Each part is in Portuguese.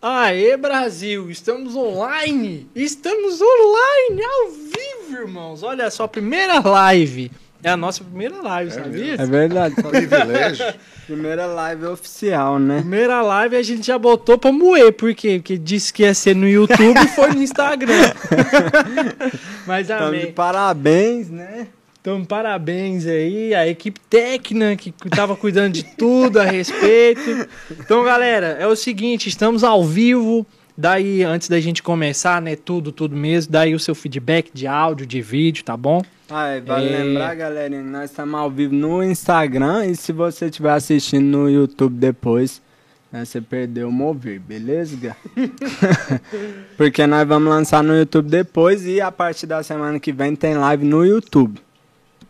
Aê, Brasil! Estamos online! Estamos online, ao vivo, irmãos! Olha só, primeira live. É a nossa primeira live, sabia? É verdade. Privilégio. Primeira live oficial, né? Primeira live a gente já botou pra moer, por quê? Porque disse que ia ser no YouTube e foi no Instagram. Mas Então, de amém. parabéns, né? Então, parabéns aí, a equipe técnica que tava cuidando de tudo a respeito. Então, galera, é o seguinte, estamos ao vivo. Daí, antes da gente começar, né, tudo, tudo mesmo, daí o seu feedback de áudio, de vídeo, tá bom? Ah, é, vale É. lembrar, galerinha, que nós estamos ao vivo no Instagram e se você estiver assistindo no YouTube depois, né, você perdeu o mover, beleza? Porque nós vamos lançar no YouTube depois e a partir da semana que vem tem live no YouTube.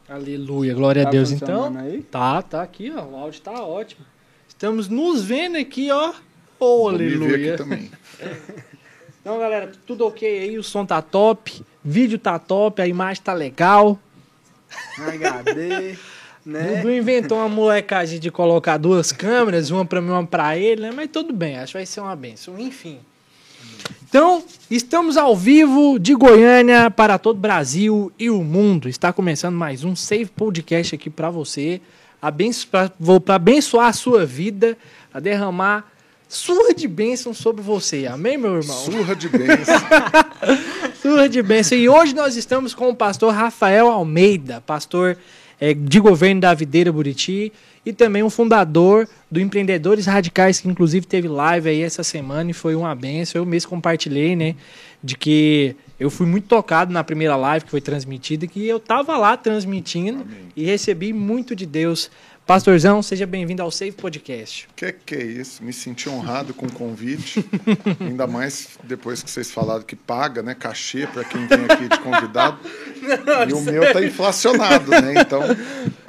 Aleluia, glória Tá a Deus. Então, aí? tá, tá aqui, ó, o áudio tá ótimo. Estamos nos vendo aqui, ó. Oh, aleluia. aqui também. Então, galera, tudo ok aí, o som tá top, vídeo tá top, a imagem tá legal. HD, né? Dudu inventou uma molecagem de colocar duas câmeras, uma pra mim, uma pra ele, né? Mas tudo bem, acho que vai ser uma benção. Enfim. Então, estamos ao vivo de Goiânia para todo o Brasil e o mundo. Está começando mais um Save Podcast aqui para você. Abenço, pra, vou para abençoar a sua vida, a derramar surra de bênção sobre você. Amém, meu irmão? Surra de bênção. Surra de bênção. E hoje nós estamos com o pastor Rafael Almeida, pastor eh, de governo da Videira Buriti e também um fundador do Empreendedores Radicais, que inclusive teve live aí essa semana e foi uma benção. Eu mesmo compartilhei, né, de que eu fui muito tocado na primeira live que foi transmitida, que eu tava lá transmitindo e recebi muito de Deus. Pastorzão, seja bem-vindo ao Save Podcast. que que é isso? Me senti honrado com o convite. Ainda mais depois que vocês falaram que paga, né? Cachê para quem vem aqui de convidado. e o meu tá inflacionado, né? Então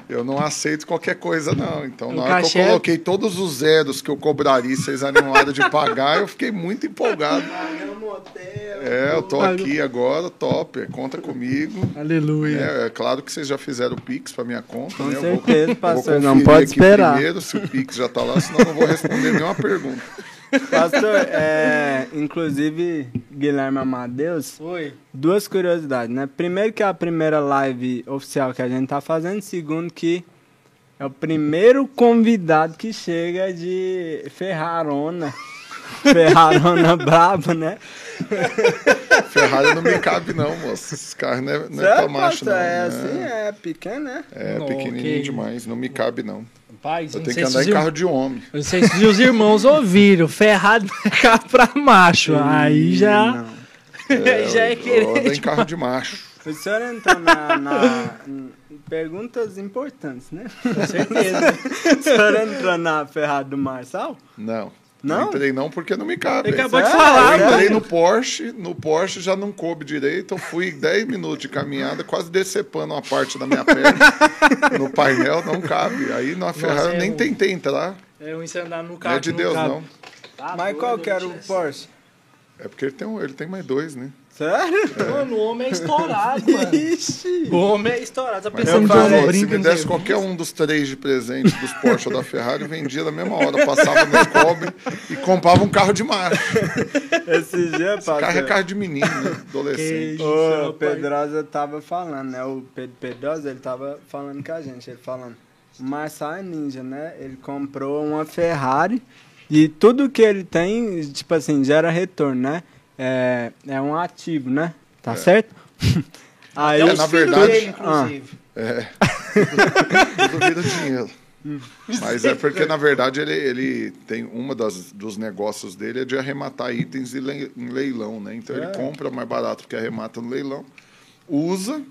eu não aceito qualquer coisa, não. Então, na O hora que cachê eu é- coloquei todos os zeros que eu cobraria e vocês animaram de pagar, eu fiquei muito empolgado. É, eu tô aqui agora, top. Conta comigo. Aleluia. É, é claro que vocês já fizeram o Pix para minha conta, Com né? Eu certeza, vou, pastor, eu vou não pode esperar. primeiro se o Pix já tá lá, senão eu não vou responder nenhuma pergunta. Pastor, é, inclusive, Guilherme Amadeus, Oi. duas curiosidades, né? Primeiro que é a primeira live oficial que a gente tá fazendo, segundo que é o primeiro convidado que chega de Ferrarona. Ferrarona brabo, né? Ferrari não me cabe, não, moço. Esse carro não é, não é pra macho, não. É né? assim, é pequeno, né? É pequenininho demais, não me cabe, não. Rapaz, Eu tenho que andar em ir- carro de homem. Não sei se os irmãos ouviram. Ferrado é carro pra macho. Aí já, aí já é eu querer. ando em carro de macho. O senhor entrou na, na- perguntas importantes, né? Com certeza. O senhor entrou na Ferrari do Marçal? Não. Não? entrei não porque não me cabe. Ele acabou de Sério? falar, eu entrei no Porsche, no Porsche já não coube direito, eu fui 10 minutos de caminhada, quase decepando uma parte da minha perna no painel, não cabe. Aí na Ferrari é eu nem um- tentei entrar, É um andar no não carro. é de Deus cabe. não. Tá Mas qual que era o. Porsche? É porque ele tem, um- ele tem mais dois, né? Sério? Mano, o homem é estourado, mano. Ixi. O homem é estourado. Tá pensando eu de falei, homem se me desse qualquer um dos três de presente dos Porsche ou da Ferrari, vendia na mesma hora. Passava no cobre e comprava um carro de macho. Esse dia, pastor, Carro é carro de menino, né? Adolescente. Que o. Pedrosa tava falando, né? O Pedro Pedrosa, ele tava falando com a gente. Ele falando, o Marçal é ninja, né? Ele comprou uma Ferrari e tudo que ele tem, tipo assim, gera retorno, né? É, é um ativo, né? Tá certo? Aí, É É, na verdade- dele, inclusive. É. Tudo vira dinheiro. Mas é porque, na verdade, ele, ele tem uma das, dos negócios dele é de arrematar itens em le- em leilão, né? Então ele É. compra mais barato que arremata no leilão, usa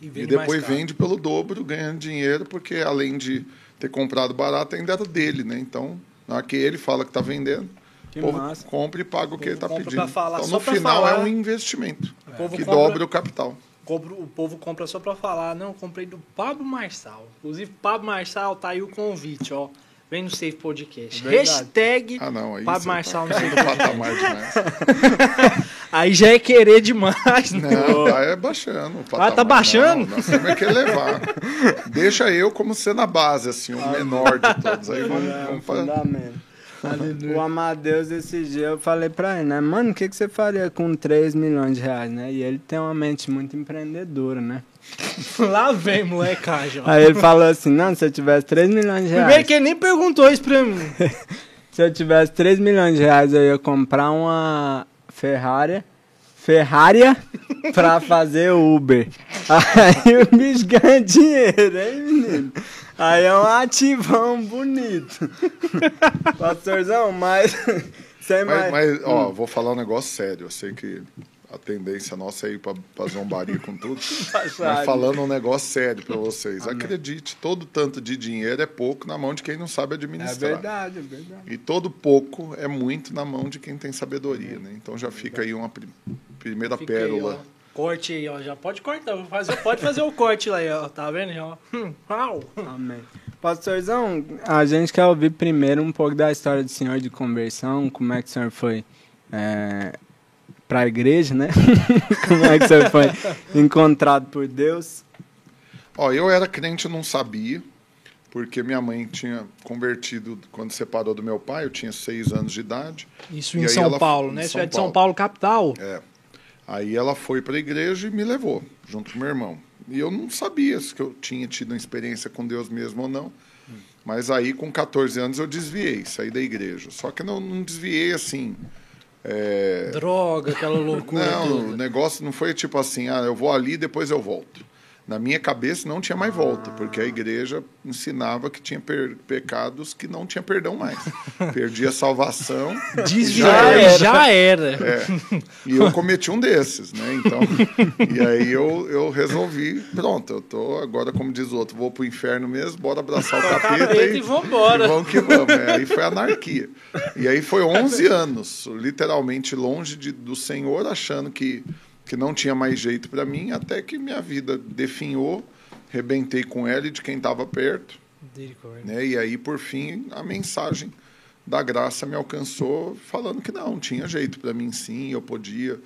E, e depois vende pelo dobro, ganhando dinheiro, porque além de ter comprado barato, ainda era dele, né? Então, na hora que ele fala que está vendendo, Que povo massa. compra e paga o que ele está pedindo. então, no final, falar. é um investimento povo que compra- dobra o capital. Compra- o povo compra só pra falar, não, comprei do Pablo Marçal. Inclusive, Pablo Marçal, tá aí o convite, ó. Vem no Safe Podcast. Verdade. Hashtag Ah, não. Pablo você Marçal tá no Safe demais. Aí já é querer demais, né? Não, tá é baixando. o tá baixando? Não, nós temos é que elevar. Deixa eu como sendo a base, assim, o menor de todos. Aí vamos, É vamos pra... fundamento. O Amadeus, esse dia, eu falei pra ele, né? Mano, o que, que você faria com 3 milhões de reais, né? E ele tem uma mente muito empreendedora, né? Lá vem, molecagem. ó. Aí ele falou assim, não, se eu tivesse 3 milhões de Primeiro reais... que ele nem perguntou isso pra mim. Se eu tivesse 3 milhões de reais, eu ia comprar uma Ferrari... Ferrari pra fazer Uber. Aí o bicho ganha dinheiro, hein, menino? Aí é um ativão bonito. Pastorzão, mas... Sem Mas, mais... mas, ó, vou falar um negócio sério. Eu sei que a tendência nossa é ir pra, pra zombaria com tudo. Mas falando um negócio sério pra vocês. Acredite, todo tanto de dinheiro é pouco na mão de quem não sabe É administrar. verdade, é verdade. E todo pouco é muito na mão de quem tem sabedoria, né? Então já fica aí uma pri- primeira aí, pérola. ó. Corte aí, ó. Já pode cortar. vou Fazer, pode fazer o corte lá, aí, ó. Tá vendo? aí, Ó. Hum, Au. Amém. Pastorzão, a gente quer ouvir primeiro um pouco da história do senhor de conversão, como é que o senhor foi é, para a igreja, né? como é que o senhor foi encontrado por Deus? Ó, eu era crente e não sabia, porque minha mãe tinha convertido quando separou do meu pai, eu tinha seis anos de idade. Isso E em São ela- Paulo, em né? Isso São é de São Paulo. Paulo, capital. É. Aí ela foi para a igreja e me levou, junto com meu irmão. E eu não sabia se eu tinha tido uma experiência com Deus mesmo ou não. Mas aí, com 14 anos, eu desviei, saí da igreja. Só que não, não desviei assim. é, Droga, aquela loucura Não, o toda. negócio não foi tipo assim, ah, eu vou ali e depois eu volto. Na minha cabeça não tinha mais volta, porque a igreja ensinava que tinha pecados que não tinha perdão mais. Perdi a salvação. Desviar era. já era. É, e eu cometi um desses, né? Então, e aí eu, eu resolvi, pronto, eu tô agora, como diz o outro, vou pro inferno mesmo, bora abraçar o capeta, Capeta e, e vambora. e vamos que vamos. É, aí foi anarquia. E aí foi 11 anos, literalmente longe de, do Senhor, achando que, que não tinha mais jeito para mim, até que minha vida definhou, rebentei com ela e de quem estava perto. Né? E aí, por fim, a mensagem da graça me alcançou, falando que não, tinha jeito para mim sim, eu podia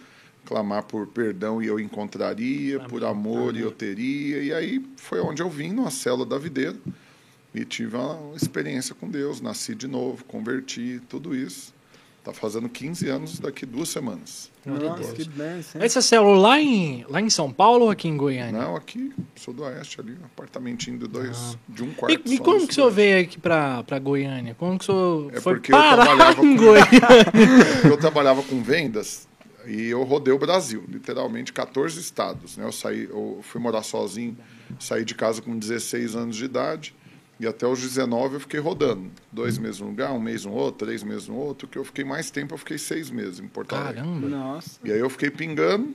clamar por perdão e eu encontraria, por amor e eu teria. E aí foi onde eu vim, numa célula da videira, e tive uma experiência com Deus, nasci de novo, converti, tudo isso. Tá fazendo 15 anos daqui duas semanas. Nossa, que bênção. hein? Essa célula lá em, lá em São Paulo ou aqui em Goiânia? Não, aqui, sou do Oeste ali, um apartamentinho de dois, de um E, quarto. e só como que o senhor veio aqui pra, pra Goiânia? Como que o senhor É foi porque eu parar trabalhava em com- Goiânia? eu trabalhava com vendas e eu rodei o Brasil, literalmente 14 estados. Né? Eu, saí, eu fui morar sozinho, saí de casa com 16 anos de idade e até os 19 eu fiquei rodando. Dois meses num lugar, um mês no outro, três meses no outro. que eu fiquei mais tempo, eu fiquei seis meses em Porto Alegre. Caramba. Nossa. E aí eu fiquei pingando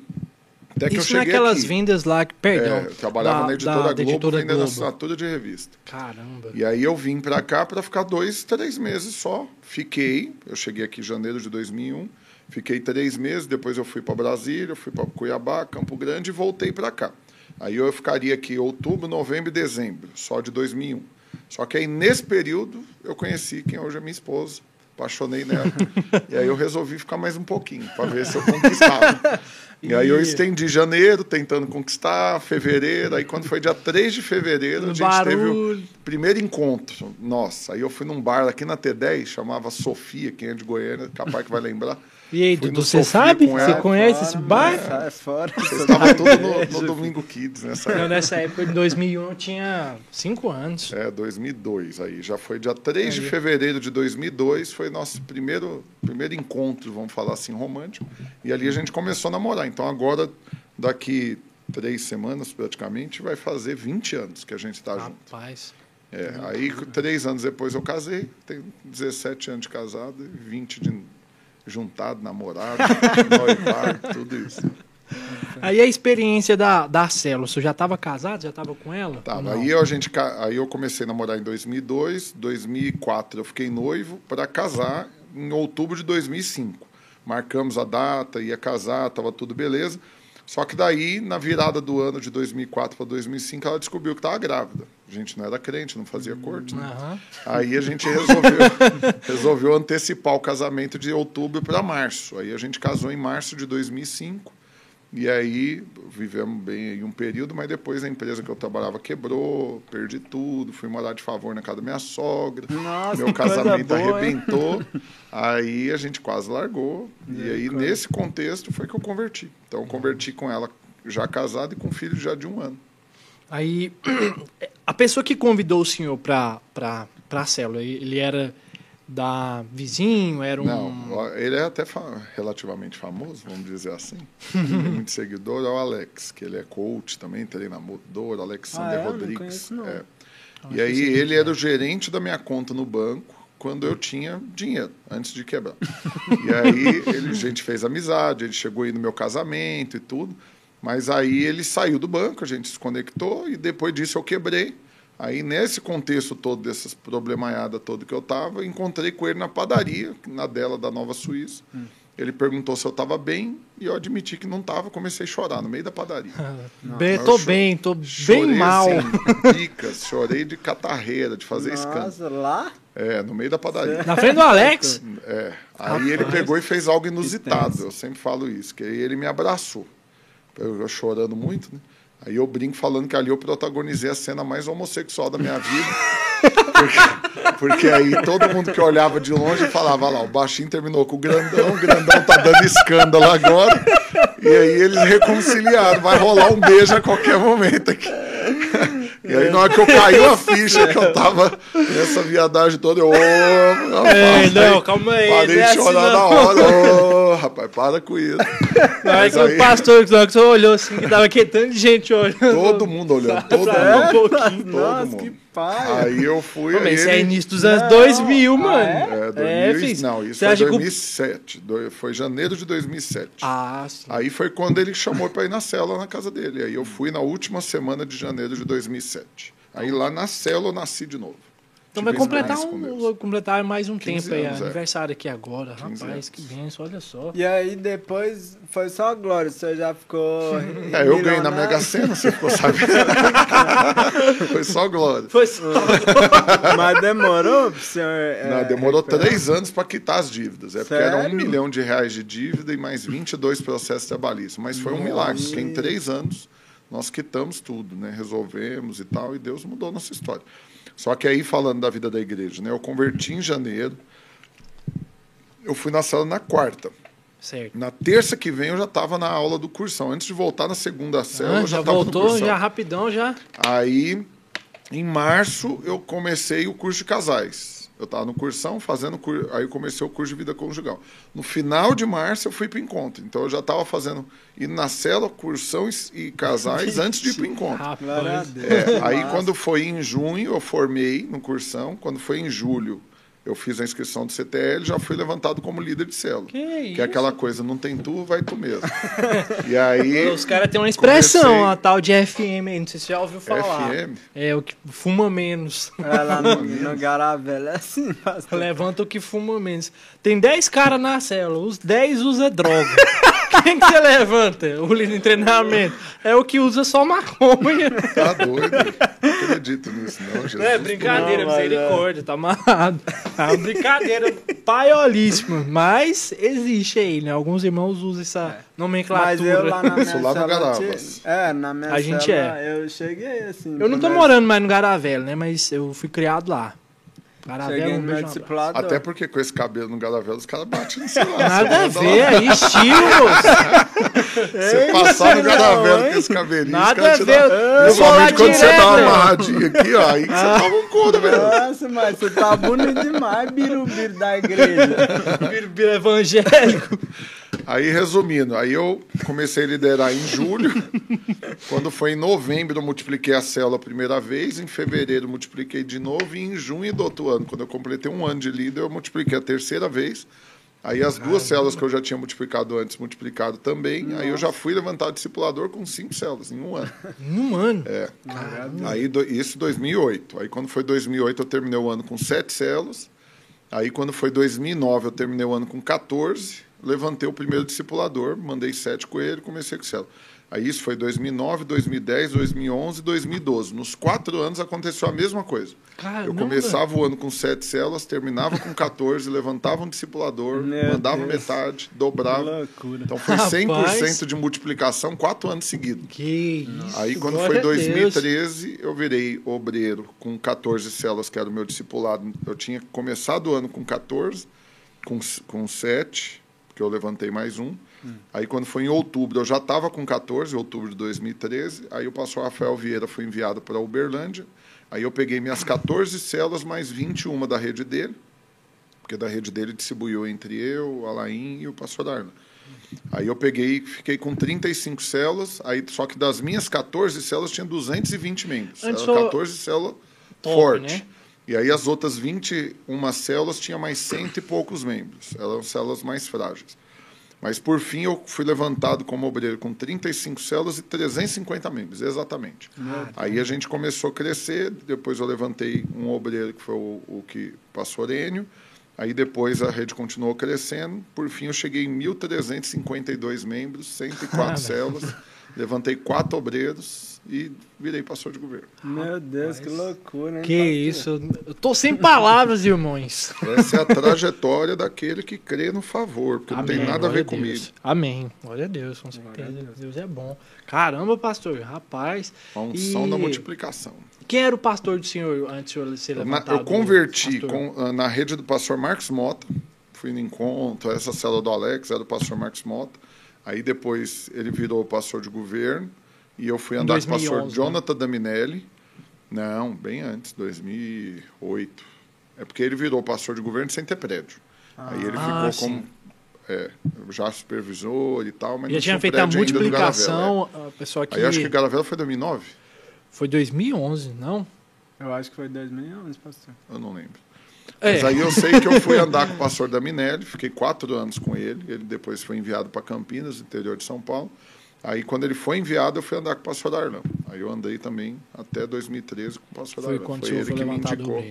até que Isso eu cheguei naquelas aqui. vendas lá que, perdão. É, eu trabalhava da- na editora da- da Globo, editora vendendo Globo. assinatura de revista. Caramba. E aí eu vim para cá para ficar dois, três meses só. Fiquei, eu cheguei aqui em janeiro de 2001, fiquei três meses, depois eu fui para Brasília, fui para Cuiabá, Campo Grande e voltei para cá. Aí eu ficaria aqui outubro, novembro e dezembro, só de 2001. Só que aí nesse período eu conheci quem hoje é minha esposa, apaixonei nela. e aí eu resolvi ficar mais um pouquinho para ver se eu conquistava. E aí eu estendi janeiro, tentando conquistar, fevereiro, aí quando foi dia 3 de fevereiro, a gente teve o, Barulho. Primeiro encontro, nossa, aí eu fui num bar aqui na T10, chamava Sofia, quem é de Goiânia, capaz que vai lembrar. E aí, Dudu, você sabe? Você ela. conhece esse Fora, bar? mano, Sai fora. Vocês estavam tudo no, no Domingo Kids nessa Não, época. nessa época, em 2001, eu tinha 5 anos. É, 2002 aí. Já foi dia 3 de Aí. fevereiro de 2002, foi nosso primeiro, primeiro encontro, vamos falar assim, romântico. E ali a gente começou a namorar. Então agora, daqui três semanas praticamente, vai fazer 20 anos que a gente está junto. Rapaz. É, aí, três anos depois eu casei, tenho 17 anos de casado e 20 de juntado, namorado, noivado, tudo isso. Aí a experiência da, da célula, você já estava casado? Já estava com ela? Não? aí, eu, a gente, aí eu comecei a namorar em 2002, 2004 eu fiquei noivo para casar em outubro de 2005. Marcamos a data, ia casar, estava tudo beleza. Só que daí, na virada do ano de 2004 para 2005, ela descobriu que estava grávida. A gente não era crente, não fazia corte. Né? Aham. Aí a gente resolveu, resolveu antecipar o casamento de outubro para março. Aí a gente casou em março de 2005. E aí vivemos bem aí um período, mas depois a empresa que eu trabalhava quebrou, perdi tudo, fui morar de favor na casa da minha sogra. Nossa, meu casamento boa, hein? arrebentou. aí a gente quase largou. E, E aí, aí, nesse contexto, foi que eu converti. Então, eu converti com ela já casado e com filho já de um ano. Aí, a pessoa que convidou o senhor pra, pra célula, ele era da vizinho, era um... Não, ele é até fa- relativamente famoso, vamos dizer assim. Ele tem muito seguidor, é o Alex, que ele é coach também, treinador, Alexander Ah, é? Eu não Rodrigues. conheço, não. é. E aí ele era o gerente da minha conta no banco quando eu tinha dinheiro, antes de quebrar. e aí ele, a gente fez amizade, ele chegou aí no meu casamento e tudo. Mas aí ele saiu do banco, a gente se conectou e depois disso eu quebrei. Aí nesse contexto todo dessas problemaiadas todo que eu tava, encontrei com ele na padaria, na dela da Nova Suíça. Hum. Ele perguntou se eu estava bem e eu admiti que não estava, comecei a chorar no meio da padaria. Bem, tô bem, tô Chorei, bem mal. assim, picas, chorei de catarreira, de fazer escândalo. Lá? É, no meio da padaria. Na frente do Alex? É. Aí ele pegou e fez algo inusitado. Eu sempre falo isso, que aí ele me abraçou. Eu, eu chorando muito, né? Aí eu brinco falando que ali eu protagonizei a cena mais homossexual da minha vida. Porque, porque aí todo mundo que olhava de longe falava "Ah lá, o baixinho terminou com o grandão, o grandão tá dando escândalo agora. E aí eles reconciliaram, vai rolar um beijo a qualquer momento aqui. E aí, na hora que eu caiu a ficha que eu tava nessa viadagem toda, eu. Ei, rapaz, não, calma aí, Parei não é de chorar assim, na não. hora. Ô, rapaz, para com isso. Na hora que aí- o pastor que só olhou assim, que tava quietando de gente olhando. Todo mundo olhando, todo mundo. um pouquinho. Todo Nossa, mundo. que pai. Aí eu fui. Pô, aí mas isso é ele- início dos anos Não, 2000, ah, mano. É, 2000, fiz. não, isso Você foi acha que o- 2007. do- Foi janeiro de 2007. Ah, sim. Aí foi quando ele chamou para ir na célula na casa dele. Aí eu fui na última semana de janeiro de 2007. Aí lá na célula eu nasci de novo. Então vai completar, um, completar mais um 15 tempo aí. anos, é. aniversário aqui agora. 15 Rapaz, anos. que benção, olha só. E aí depois foi só glória, você já ficou. É, eu ganhei na. Mega Sena, você ficou sabendo. foi só glória. Foi só. Mas demorou pro senhor. é, Não, demorou recuperar? três anos para quitar as dívidas. É porque era um Sério? milhão de reais de dívida e mais 22 processos trabalhistas. Mas foi um milagre, porque em três anos nós quitamos tudo, né? Resolvemos e tal, e Deus mudou a nossa história. Só que aí, falando da vida da igreja, né? Eu converti em janeiro, eu fui na sala na quarta. Certo. Na terça que vem eu já estava na aula do cursão. Antes de voltar na segunda célula, Ah, eu já estava no voltou, cursão. já rapidão, já. Aí, em março, eu comecei o curso de casais. Eu estava no cursão fazendo cur... aí comecei o curso de vida conjugal. No final de março eu fui para o encontro. Então eu já estava fazendo indo na cela, cursão e, casais antes de ir para o encontro. Rapaz. É, aí quando foi em junho eu formei no cursão, quando foi em julho eu fiz a inscrição do CTL, já fui levantado como líder de célula. Que Que isso? é aquela coisa, não tem tu, vai tu mesmo. e aí Os caras têm uma expressão, Comecei- a tal de FM aí, não sei se você já ouviu falar. FM? É o que fuma menos. É, lá no, no Garavela é assim, pastor. Levanta o que fuma menos. Tem 10 caras na célula, os 10 usa droga. Quem que você levanta? O líder de treinamento. É o que usa só maconha. Tá doido? Acredito nisso, não, Jesus. Não é brincadeira, Não, mas é. misericórdia, tá amarrado. É uma brincadeira paiolíssima. Mas existe aí, né? Alguns irmãos usam essa Mas nomenclatura. eu lá na minha Isso lá É, na minha A gente célula, é. eu cheguei assim. Eu não tô morando mais no Garavelo, né? Mas eu fui criado lá. Garavelo, Cheguei um beijo, discipulador. Até porque com esse cabelo no galavelo, os caras batem no celular. Nada a Você ver, é estilo. Você passar no não, hein? com esse cabelinho, Nada os caras a te ver. lá Principalmente quando você direto, tá né? amarradinho aqui, ó, aí que você tava um couro, velho. Nossa, mas você tá bonito demais, birubiru da igreja. Vira evangélico. Aí, resumindo, aí eu comecei a liderar em julho. Quando foi em novembro, eu multipliquei a célula a primeira vez. Em fevereiro, eu multipliquei de novo. E em junho do outro ano, quando eu completei um ano de líder, eu multipliquei a terceira vez. Aí as duas células que eu já tinha multiplicado antes, multiplicado também. Aí eu já fui levantar discipulador com cinco células em um ano. Num ano. É. Aí do- isso 2008. Aí quando foi 2008 eu terminei o ano com sete células. Aí quando foi 2009 eu terminei o ano com 14. Levantei o primeiro discipulador, mandei sete com ele, comecei com célula. Aí isso foi 2009, 2010, 2011, 2012. Nos quatro anos aconteceu a mesma coisa. Caramba. Eu começava o ano com sete células, terminava com 14, levantava um discipulador, Meu mandava Deus. metade, Que dobrava. Então foi Rapaz. 100% de multiplicação quatro anos seguidos. Que isso. Aí quando glória foi a Deus. 2013, eu virei obreiro com 14 células, que era o meu discipulado. Eu tinha começado o ano com 14, com, com 7, porque eu levantei mais um. Aí quando foi em outubro, eu já estava com 14, outubro de 2013. Aí o pastor Rafael Vieira foi enviado para Uberlândia. Aí eu peguei minhas 14 células mais 21 da rede dele, porque da rede dele distribuiu entre eu, Alain e o pastor Arna. Aí eu peguei, fiquei com 35 células, aí só que das minhas 14 células tinha 220 membros. Antes Era só- 14 células Top, forte. né? E aí as outras 21 células tinha mais cento e poucos membros. Eram células mais frágeis. Mas por fim eu fui levantado como obreiro com 35 células e 350 membros, exatamente. Aí a gente começou a crescer, depois eu levantei um obreiro que foi o, o que passou Orênio, aí depois a rede continuou crescendo, por fim eu cheguei em 1.352 membros, 104 Caramba. células, levantei quatro obreiros e virei pastor de governo. Meu Deus, que loucura, hein? Que pastor? isso. Eu tô sem palavras, irmãos. Essa é a trajetória daquele que crê no favor, porque não tem Amém, nada a ver comigo. Deus. Amém. Glória a Deus, com certeza. Deus. é bom. Caramba, pastor, rapaz. A unção E da multiplicação. Quem era o pastor do senhor antes de o senhor ser Na- levantado? eu converti com- ah, na rede do pastor Marcos Mota, fui no encontro, essa célula do Alex era do pastor Marcos Mota. Aí depois ele virou pastor de governo e eu fui andar com o 2011, pastor né? Jonathan Daminelli. Não, bem antes, 2008. É porque ele virou pastor de governo sem ter prédio. Aí ele Ah, ficou como é, já supervisor e tal, mas Já não tinha tinha feito a no Garavela, é. multiplicação, a pessoa que... Aí acho que Garavela foi 2009? Foi 2011, não? Eu acho que foi 2011, pastor. Eu não lembro. É. Mas aí eu sei que eu fui andar com o pastor da Minelli, fiquei quatro anos com ele. Ele depois foi enviado para Campinas, interior de São Paulo. Aí quando ele foi enviado, eu fui andar com o pastor Darlan. Aí eu andei também até 2013 com o pastor Foi Darlan. Foi ele que me indicou.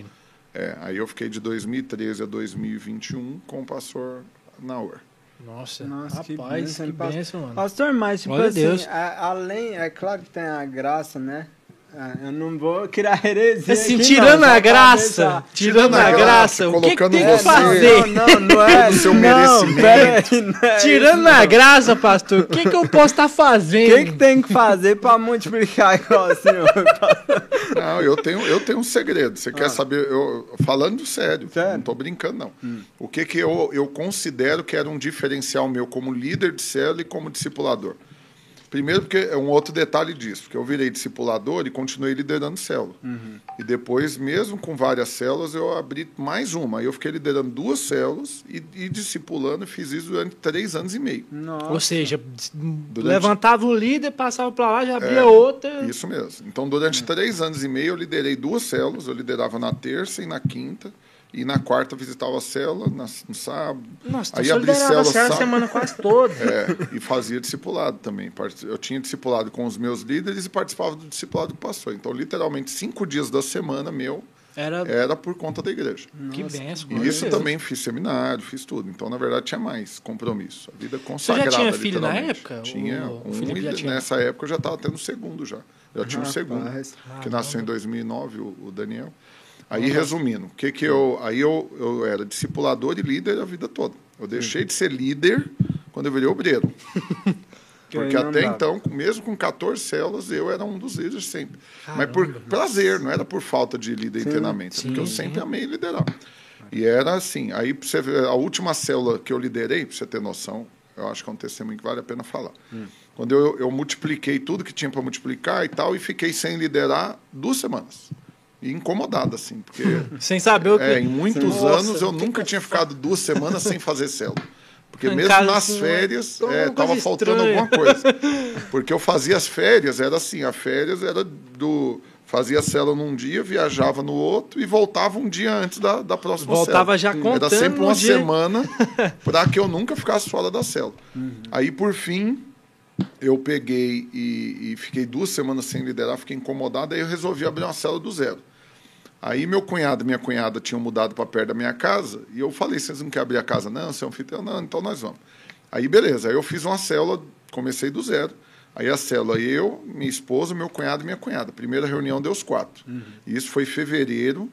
É, aí eu fiquei de 2013 a 2021 com o pastor Nauer. Nossa, Nossa, que rapaz, que bênção, bênção, pastor. mano. Pastor, mas tipo Glória a assim, Deus. a- além, é claro que tem a graça, né? Ah, Eu não vou criar heresia. Assim, aqui, tirando não, a graça, tirando a a graça, o que, que colocando tem que você- fazer? Não, não, não é. Do seu não, merecimento. não é Tirando isso, a não. graça, pastor, o que, que eu posso estar O fazendo? que, que tem que fazer pra multiplicar igual o senhor? Não, eu tenho, eu tenho um segredo. Você quer saber? Eu, falando sério, Sério? não estou brincando, não. O que, que eu, eu considero que era um diferencial meu como líder de célula e como discipulador? Primeiro, porque é um outro detalhe disso, porque eu virei discipulador e continuei liderando célula. E depois, mesmo com várias células, eu abri mais uma. Aí eu fiquei liderando duas células e, e discipulando, e fiz isso durante três anos e meio. Nossa. Ou seja, levantava o líder, passava pra lá, já abria É, outra. Isso mesmo. Então, durante três anos e meio, eu liderei duas células. Eu liderava na terça e na quinta. E na quarta, visitava a célula, na- no sábado. Nossa, então Aí você abri liderava a célula célula a sábado. semana quase toda. É, e fazia discipulado também. Eu tinha discipulado com os meus líderes e participava do discipulado do pastor. Então, literalmente, cinco dias da semana meu Era era por conta da igreja. que benção. E isso Deus. também fiz seminário, fiz tudo. Então, na verdade, tinha mais compromisso. A vida já consagrada, tinha filho na época? Tinha O- o um Felipe já e tinha? nessa época eu já estava tendo o segundo já. Já tinha um segundo, Rapaz. que nasceu em 2009, o, o Daniel. Aí, resumindo, o que que eu, aí eu, eu era discipulador e líder a vida toda. Eu deixei de ser líder quando eu virei obreiro. Que Porque até então, mesmo com 14 células, eu era um dos líderes sempre. Mas por prazer, não era por falta de líder e treinamento. é porque eu Sim, sempre amei liderar. E era assim, aí você ver, a última célula que eu liderei, para você ter noção, eu acho que é um testemunho que vale a pena falar. Quando eu, eu multipliquei tudo que tinha para multiplicar e tal, e fiquei sem liderar duas semanas. E incomodado, assim, porque Sem saber o que. é, em muitos Nossa, anos eu nunca que tinha ficado duas semanas sem fazer célula. Porque Em mesmo nas assim, férias, é é, coisa faltando estranha. alguma coisa. Porque eu fazia as férias, era assim, a férias era do. Fazia a célula num dia, viajava no outro e voltava um dia antes da, da próxima Voltava célula. já contando Era sempre uma dia. semana para que eu nunca ficasse fora da célula. Aí, por fim, eu peguei e, e fiquei duas semanas sem liderar, fiquei incomodado, aí eu resolvi abrir uma célula do zero. Aí meu cunhado e minha cunhada tinham mudado para perto da minha casa, e eu falei, vocês não querem abrir a casa? Não, seu anfitrião, não, então nós vamos. Aí beleza, aí eu fiz uma célula, comecei do zero, Aí a célula, eu, minha esposa, meu cunhado e minha cunhada. Primeira reunião deu os quatro. E isso foi em fevereiro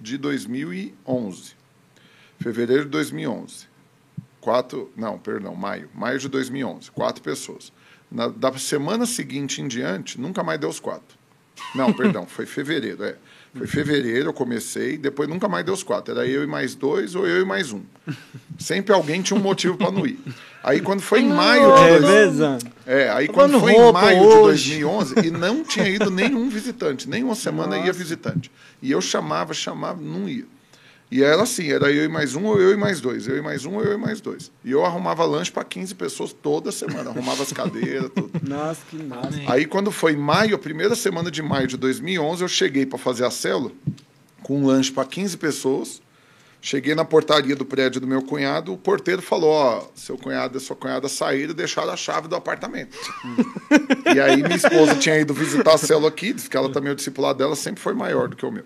de 2011. Fevereiro de 2011. Quatro, não, perdão, maio. Maio de 2011. Quatro pessoas. Na, da semana seguinte em diante, nunca mais deu os quatro. Não, perdão, foi fevereiro, é. Foi fevereiro, eu comecei, depois nunca mais deu os quatro. Era eu e mais dois ou eu e mais um. Sempre alguém tinha um motivo para não ir. Aí quando foi em maio de dois- Revezando. é, aí Tá quando foi em maio de 2011 e não tinha ido nenhum visitante, nenhuma semana ia visitante. E eu chamava, chamava, não ia. E era assim, era eu e mais um ou eu e mais dois, eu e mais um ou eu e mais dois. E eu arrumava lanche para 15 pessoas toda semana, arrumava as cadeiras, tudo. Nossa, que massa. Aí quando foi maio, a primeira semana de maio de 2011, eu cheguei para fazer a célula com um lanche para 15 pessoas. Cheguei na portaria do prédio do meu cunhado, o porteiro falou: Ó, seu cunhado e sua cunhada saíram e deixaram a chave do apartamento. e aí minha esposa tinha ido visitar a célula aqui, disse que ela também, o discipulado dela sempre foi maior do que o meu.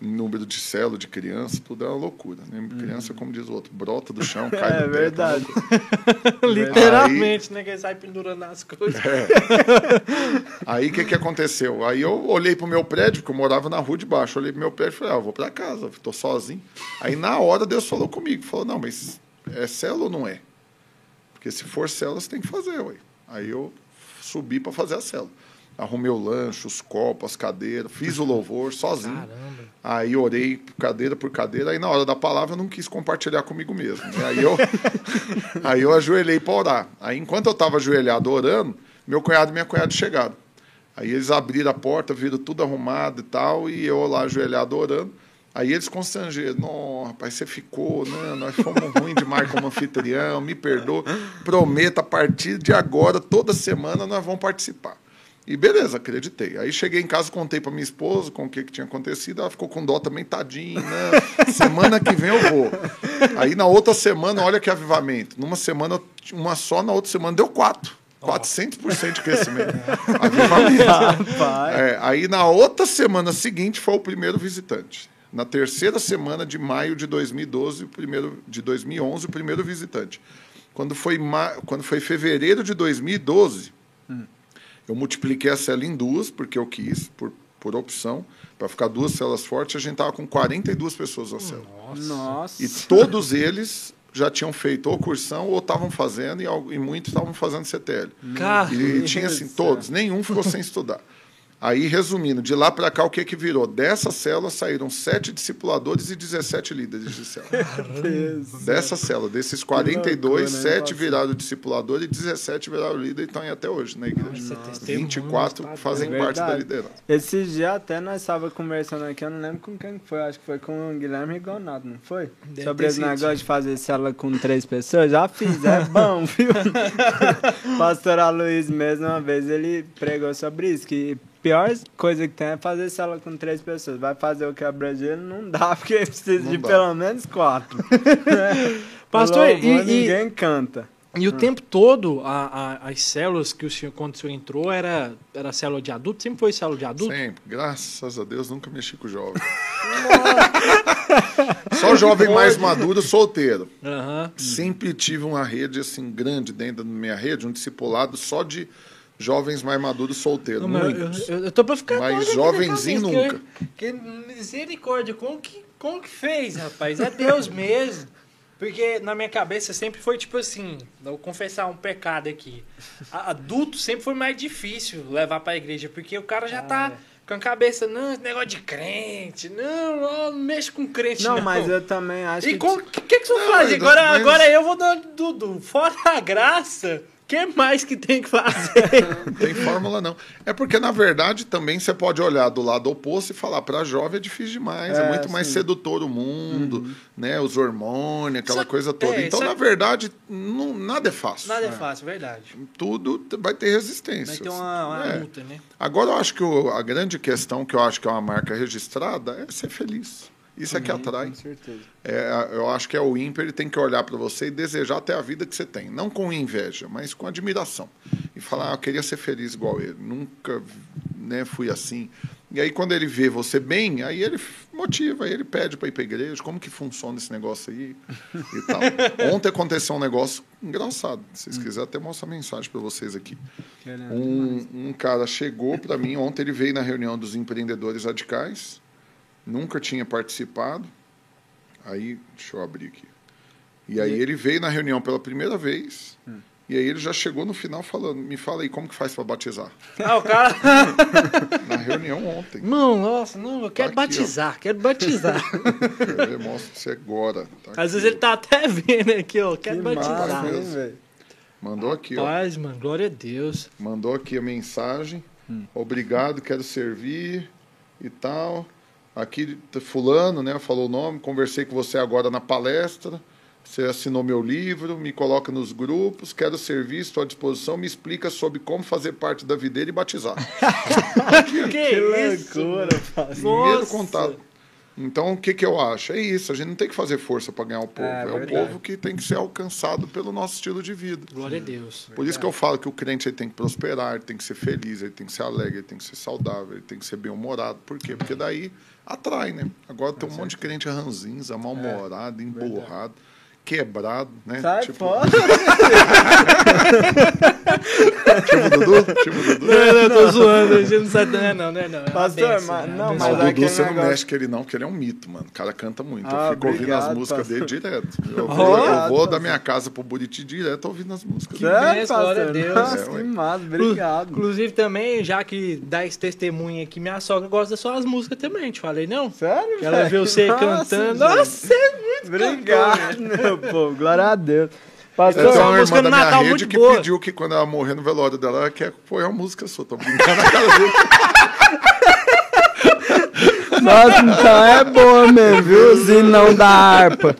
Número de célula, de criança, tudo é uma loucura. Né? Criança, como diz o outro, brota do chão, cai do É teto, verdade. Literalmente, né? Que sai pendurando as coisas. Aí o que, que aconteceu? Aí eu olhei pro meu prédio, porque eu morava na rua de baixo. Olhei pro meu prédio e falei, ah, vou para casa, tô sozinho. Aí na hora Deus falou comigo, falou, não, mas é célula ou não é? Porque se for célula, você tem que fazer, ué. Aí eu subi para fazer a célula. Arrumei o lanche, os copos, as cadeiras, fiz o louvor sozinho. Caramba. Aí orei cadeira por cadeira, aí na hora da palavra eu não quis compartilhar comigo mesmo. né? Aí eu, aí eu ajoelhei para orar. Aí enquanto eu estava ajoelhado orando, meu cunhado e minha cunhada chegaram. Aí eles abriram a porta, viram tudo arrumado e tal, e eu lá ajoelhado orando. Aí eles constrangeram, não, rapaz, você ficou, né? Nós fomos ruim demais como anfitrião, me perdoa. Prometo, a partir de agora, toda semana, nós vamos participar. E beleza, acreditei. Aí cheguei em casa, contei para minha esposa com o que, que tinha acontecido. Ela ficou com dó também, tadinha. Né? Semana que vem eu vou. Aí na outra semana, olha que avivamento. Numa semana, uma só, na outra semana deu quatro. 400% de crescimento. Avivamento. É, aí na outra semana seguinte foi o primeiro visitante. Na terceira semana de maio de 2012, o primeiro de 2011, o primeiro visitante. Quando foi ma... quando foi fevereiro de 2012, eu multipliquei a célula em duas porque eu quis, por por opção, para ficar duas células fortes, a gente tava com 42 pessoas na célula. Nossa. E todos eles já tinham feito ou cursão ou estavam fazendo e, e muitos estavam fazendo CTL. Cara, E tinha assim, todos, nenhum ficou sem estudar. Aí, resumindo, de lá para cá, o que que virou? Dessa célula saíram sete discipuladores e 17 líderes de célula. Dessa célula, desses 42, loucura, né, sete pastor? viraram discipulador e 17 viraram líder e estão aí até hoje na igreja. Nossa, testemunhos, 24 tá fazem doido. parte da liderança. Esses dias até nós estávamos conversando aqui, eu não lembro com quem que foi, acho que foi com o Guilherme Rigonato, não foi? Deve Sobre esse sido, negócio de fazer célula com três pessoas, já fiz, é bom, viu? Pastor Aloysio mesmo, uma vez, ele pregou sobre isso, que pior coisa que tem é fazer célula com três pessoas. Vai fazer o quebra-gelo, não dá, porque precisa Não de dá. pelo menos quatro. Pastor, Louvor, e- e- ninguém canta. E o tempo todo, a- a- as células que o senhor, quando o senhor entrou, era, era célula de adulto? Sempre foi célula de adulto? Sempre. Graças a Deus, nunca mexi com jovem. Só jovem mais maduro, solteiro. Aham. Sempre tive uma rede assim grande dentro da minha rede, um discipulado só de jovens mais maduros solteiros. Não, muitos. eu, eu tô pra ficar Mas na jovenzinho nunca. Que, que misericórdia, como que, como que fez, rapaz? É Deus mesmo. Porque na minha cabeça sempre foi tipo assim, vou confessar um pecado aqui. Adulto sempre foi mais difícil levar pra igreja, porque o cara já tá com a cabeça, não, esse negócio de crente, não, ó, não mexe com crente não. Não, mas eu também acho E que... o que, que, que você Não, faz? Agora, mas- agora eu vou dar Dudu. Fora a graça, que mais que tem que fazer? Não tem fórmula, não. É porque, na verdade, também você pode olhar do lado oposto e falar, para jovem é difícil demais, é, É, muito mais sim. sedutor o mundo, né? Os hormônios, aquela Só- coisa toda. é, então, na verdade, não, nada é fácil. Nada é fácil, verdade. Tudo vai ter resistência. Vai ter uma, uma É. luta, né? Agora, eu acho que o- a grande questão, que eu acho que é uma marca registrada, é ser feliz. Isso é que atrai. Com certeza. É, eu acho que é o ímpio, ele tem que olhar para você e desejar ter a vida que você tem. Não com inveja, mas com admiração. E falar, ah, eu queria ser feliz igual ele. Nunca né, fui assim. E aí, quando ele vê você bem, aí ele motiva, aí ele pede para ir para a igreja, como que funciona esse negócio aí e tal. Ontem aconteceu um negócio engraçado. Se vocês quiserem, até mostro a mensagem para vocês aqui. Um, um cara chegou para mim, ontem ele veio na reunião dos empreendedores radicais, nunca tinha participado. Aí, deixa eu abrir aqui. E aí ele veio na reunião pela primeira vez. Hum. E aí ele já chegou no final falando, me fala aí como que faz para batizar. Ah, o cara. Na reunião ontem. Não, nossa, não, eu quero tá aqui, batizar, quero batizar. Eu mostro pra você agora. Tá Às aqui, vezes ele tá até vendo aqui, ó, quero que batizar. Massa, Mandou aqui, Rapaz, ó. mano, glória a Deus. Mandou aqui a mensagem. Hum. Obrigado, quero servir e tal. Aqui, fulano, né, falou o nome, conversei com você agora na palestra. Você assinou meu livro, me coloca nos grupos, quero servir, estou à disposição, me explica sobre como fazer parte da videira e batizar. que, que loucura, Primeiro contato. Então, o que, que eu acho? É isso, a gente não tem que fazer força para ganhar o povo. É, é o povo que tem que ser alcançado pelo nosso estilo de vida. Glória a Deus. Por verdade. isso que eu falo que o crente ele tem que prosperar, ele tem que ser feliz, ele tem que ser alegre, ele tem que ser saudável, ele tem que ser bem-humorado. Por quê? Porque daí atrai, né? Agora tem um monte de crente ranzinza, mal-humorado, é, emborrado. Verdade quebrado, né? Sai tipo... fora! tipo Dudu? Tipo Dudu? Não, não, tô zoando, a gente não sabe, não é não, não é não. É Pastor, benção, mas, não, mas o Dudu você negócio... não mexe com ele não, porque ele é um mito, mano. O cara canta muito. Ah, eu fico obrigado, ouvindo as músicas pastor. dele direto. Eu vou, eu vou da minha casa pro Buriti direto ouvindo as músicas dele. É, glória a Deus. Nossa, é, que massa, obrigado. Inclusive também, já que dá esse testemunho aqui, minha sogra gosta das suas músicas também, te falei, não? Sério, Ela viu você cantando. Nossa, é muito Obrigado, meu povo. Glória a Deus. Pastor, eu tenho uma irmã da minha rede que boa. pediu que quando ela morrer no velório dela, ela quer pôr a música sua. Tô brincando na cara dele. Nossa, então é boa mesmo, viu? Zinão da harpa.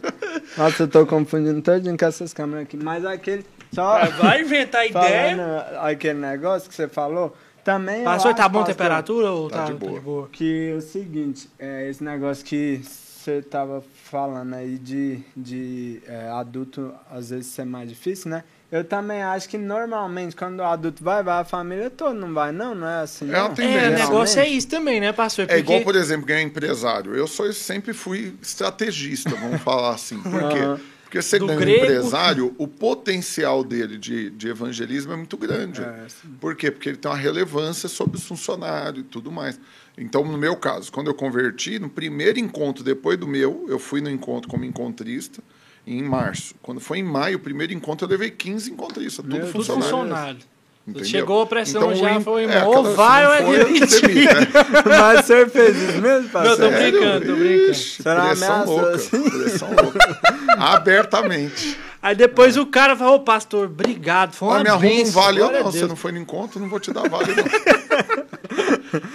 Nossa, eu tô confundindo todinho com essas câmeras aqui. Mas aquele. Só vai inventar ideia. Aquele negócio que você falou. Também. Pastor, tá bom a temperatura ou tá, tá, de, boa. tá de boa? Que é o seguinte, é esse negócio que você estava falando aí de, de é, adulto às vezes ser mais difícil, né? Eu também acho que normalmente quando o adulto vai, vai a família toda, não vai, não, não é assim. É, não? é o negócio é isso também, né, pastor? Porque... É igual, por exemplo, ganhar empresário. Eu sou, sempre fui estrategista, vamos falar assim. Por quê? Uhum. Porque você ganha um empresário, o potencial dele de, de evangelismo é muito grande. É, por quê? Porque ele tem uma relevância sobre os funcionários e tudo mais. Então, no meu caso, quando eu converti, no primeiro encontro depois do meu, eu fui no encontro como encontrista em março. Quando foi em maio, o primeiro encontro, eu levei 15 encontristas, tudo meu, funcionário. Tudo funcionário. Entendeu? Chegou a pressão então, já, foi, é, ou vai ou é demitir. Né? Mas o senhor fez isso mesmo, parceiro? Não, tô brincando, tô brincando. Ixi, pressão louca, assim? pressão louca. Abertamente. Aí depois é. o cara falou, ô pastor, obrigado, foi uma ah, me um vale, eu não, você não foi no encontro, não vou te dar vale não.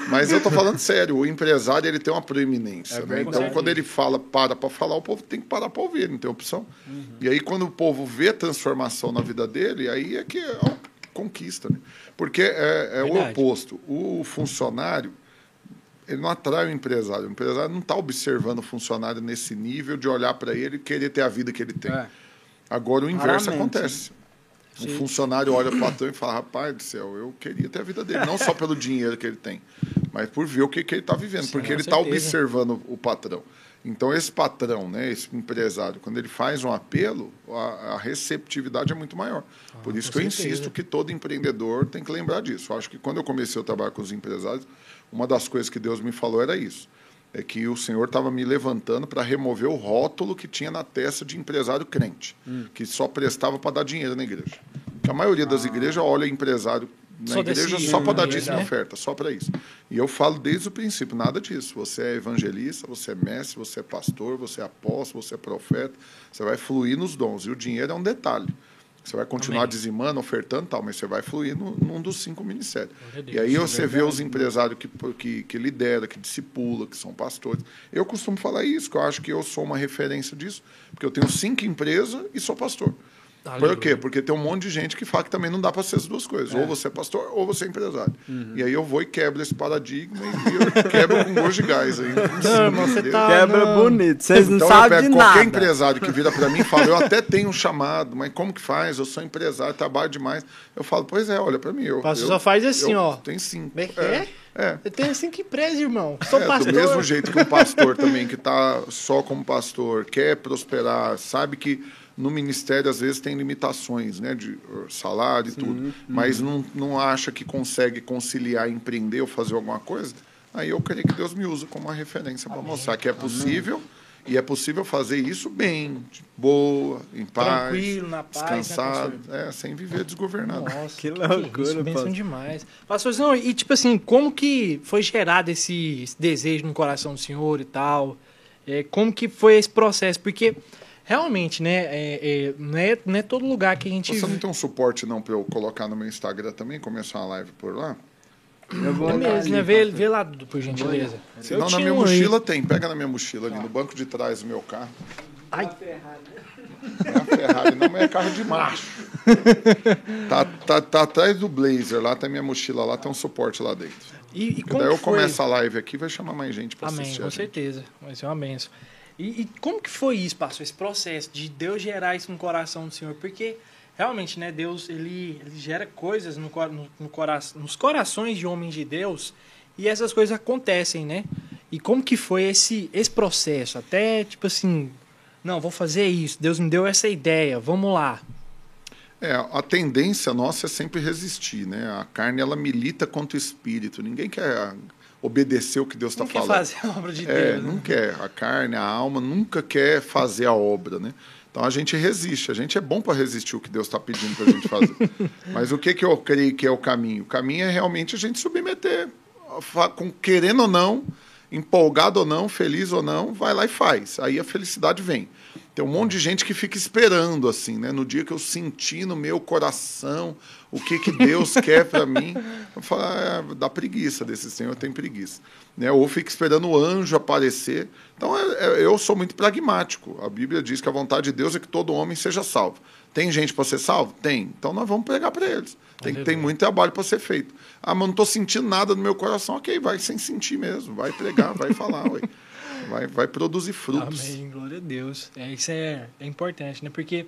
Mas eu tô falando sério, o empresário ele tem uma proeminência, é né? Então quando ele fala para para falar, o povo tem que parar para ouvir, não tem opção. Uhum. E aí quando o povo vê transformação na vida dele, aí é que é conquista. Né? Porque é, é o oposto. O funcionário, ele não atrai o empresário. O empresário não está observando o funcionário nesse nível de olhar para ele e querer ter a vida que ele tem. É. Agora o inverso Raramente. acontece. Sim. funcionário olha para o patrão e fala: rapaz do céu, eu queria ter a vida dele. Não só pelo dinheiro que ele tem, mas por ver o que, que ele está vivendo. Sim, porque ele está observando o patrão. Então, esse patrão, né, esse empresário, quando ele faz um apelo, a, a receptividade é muito maior. Ah, Por isso que eu certeza. insisto que todo empreendedor tem que lembrar disso. Eu acho que quando eu comecei a trabalhar com os empresários, uma das coisas que Deus me falou era isso. É que o Senhor estava me levantando para remover o rótulo que tinha na testa de empresário crente, hum. que só prestava para dar dinheiro na igreja. Porque a maioria das ah. igrejas olha empresário na só igreja só para dar dízimo né? oferta, só para isso. E eu falo desde o princípio, nada disso. Você é evangelista, você é mestre, você é pastor, você é apóstolo, você é profeta. Você vai fluir nos dons. E o dinheiro é um detalhe. Você vai continuar Amém. dizimando, ofertando tal, mas você vai fluir no, num dos cinco ministérios. e aí você vê os empresários que, que, que lidera, que discipula, que são pastores. Eu costumo falar isso, que eu acho que eu sou uma referência disso, porque eu tenho cinco empresas e sou pastor. Por quê? Porque tem um monte de gente que fala que também não dá para ser as duas coisas. É. Ou você é pastor, ou você é empresário. Uhum. E aí eu vou e quebro esse paradigma e eu quebro com gosto de gás aí. Não, você tá quebra não. bonito. Vocês não então, sabem de nada. Qualquer empresário que vira para mim e fala, eu até tenho um chamado, mas como que faz? Eu sou empresário, trabalho demais. Eu falo, pois é, olha para mim. Eu, Pastor só faz assim, ó. Tem cinco. Bem, é? É. Eu tenho cinco empresas, irmão. Sou é, pastor. Do mesmo jeito que um pastor também, que está só como pastor, quer prosperar, sabe que no ministério às vezes tem limitações, né, de uh, salário e Sim, tudo, uhum. mas não, não acha que consegue conciliar, empreender ou fazer alguma coisa, aí eu creio que Deus me usa como uma referência para mostrar que é possível Amém. e é possível fazer isso bem, de boa, em paz, tranquilo, na paz, né, descansado, né, é, sem viver desgovernado. Nossa, que loucura, isso, demais. Pastorzão, e tipo assim, como que foi gerado esse, esse desejo no coração do senhor e tal? É, como que foi esse processo? Porque realmente, né? É, é, não, é, não é todo lugar que a gente. Você não tem um suporte não para eu colocar no meu Instagram também, começar uma live por lá? Eu vou é mesmo, né? Vê, vê lá, por gentileza. Se não, na minha mochila aí. tem. Pega na minha mochila ali, no banco de trás do meu carro. Ai. Não é a Ferrari, não, mas é carro de macho. tá, tá, tá atrás do Blazer, lá tem minha mochila, lá tem um suporte lá dentro. E, e daí eu começo a live aqui, vai chamar mais gente para assistir. Com certeza, vai ser uma benção. E, e, como que foi isso, pastor, esse processo de Deus gerar isso no coração do Senhor? Porque realmente, né, Deus ele, ele gera coisas no, no, no cora nos corações de homens de Deus e essas coisas acontecem, né? E como que foi esse, esse processo? Até tipo assim, não, vou fazer isso, Deus me deu essa ideia, vamos lá. É, a tendência nossa é sempre resistir, né? A carne ela milita contra o espírito. Ninguém quer obedecer o que Deus está falando. Não quer fazer a obra de é, Deus. Não né? quer. A carne, a alma nunca quer fazer a obra, né? Então a gente resiste. A gente é bom para resistir o que Deus está pedindo para a gente fazer. Mas o que, que eu creio que é o caminho? O caminho é realmente a gente submeter, com querendo ou não, empolgado ou não, feliz ou não, vai lá e faz. Aí a felicidade vem. Tem um monte de gente que fica esperando, assim, né? No dia que eu senti no meu coração o que, que Deus quer para mim, eu falo, ah, dá preguiça desse Senhor, tem preguiça. Né? Ou fica esperando o anjo aparecer. Então, é, é, eu sou muito pragmático. A Bíblia diz que a vontade de Deus é que todo homem seja salvo. Tem gente para ser salvo? Tem. Então, nós vamos pregar para eles. Tem, tem muito trabalho para ser feito. Ah, mas não estou sentindo nada no meu coração. Ok, vai sem sentir mesmo. Vai pregar, vai falar. Ué vai, vai produzir frutos. Amém, glória a Deus. É, isso é, é importante, né? Porque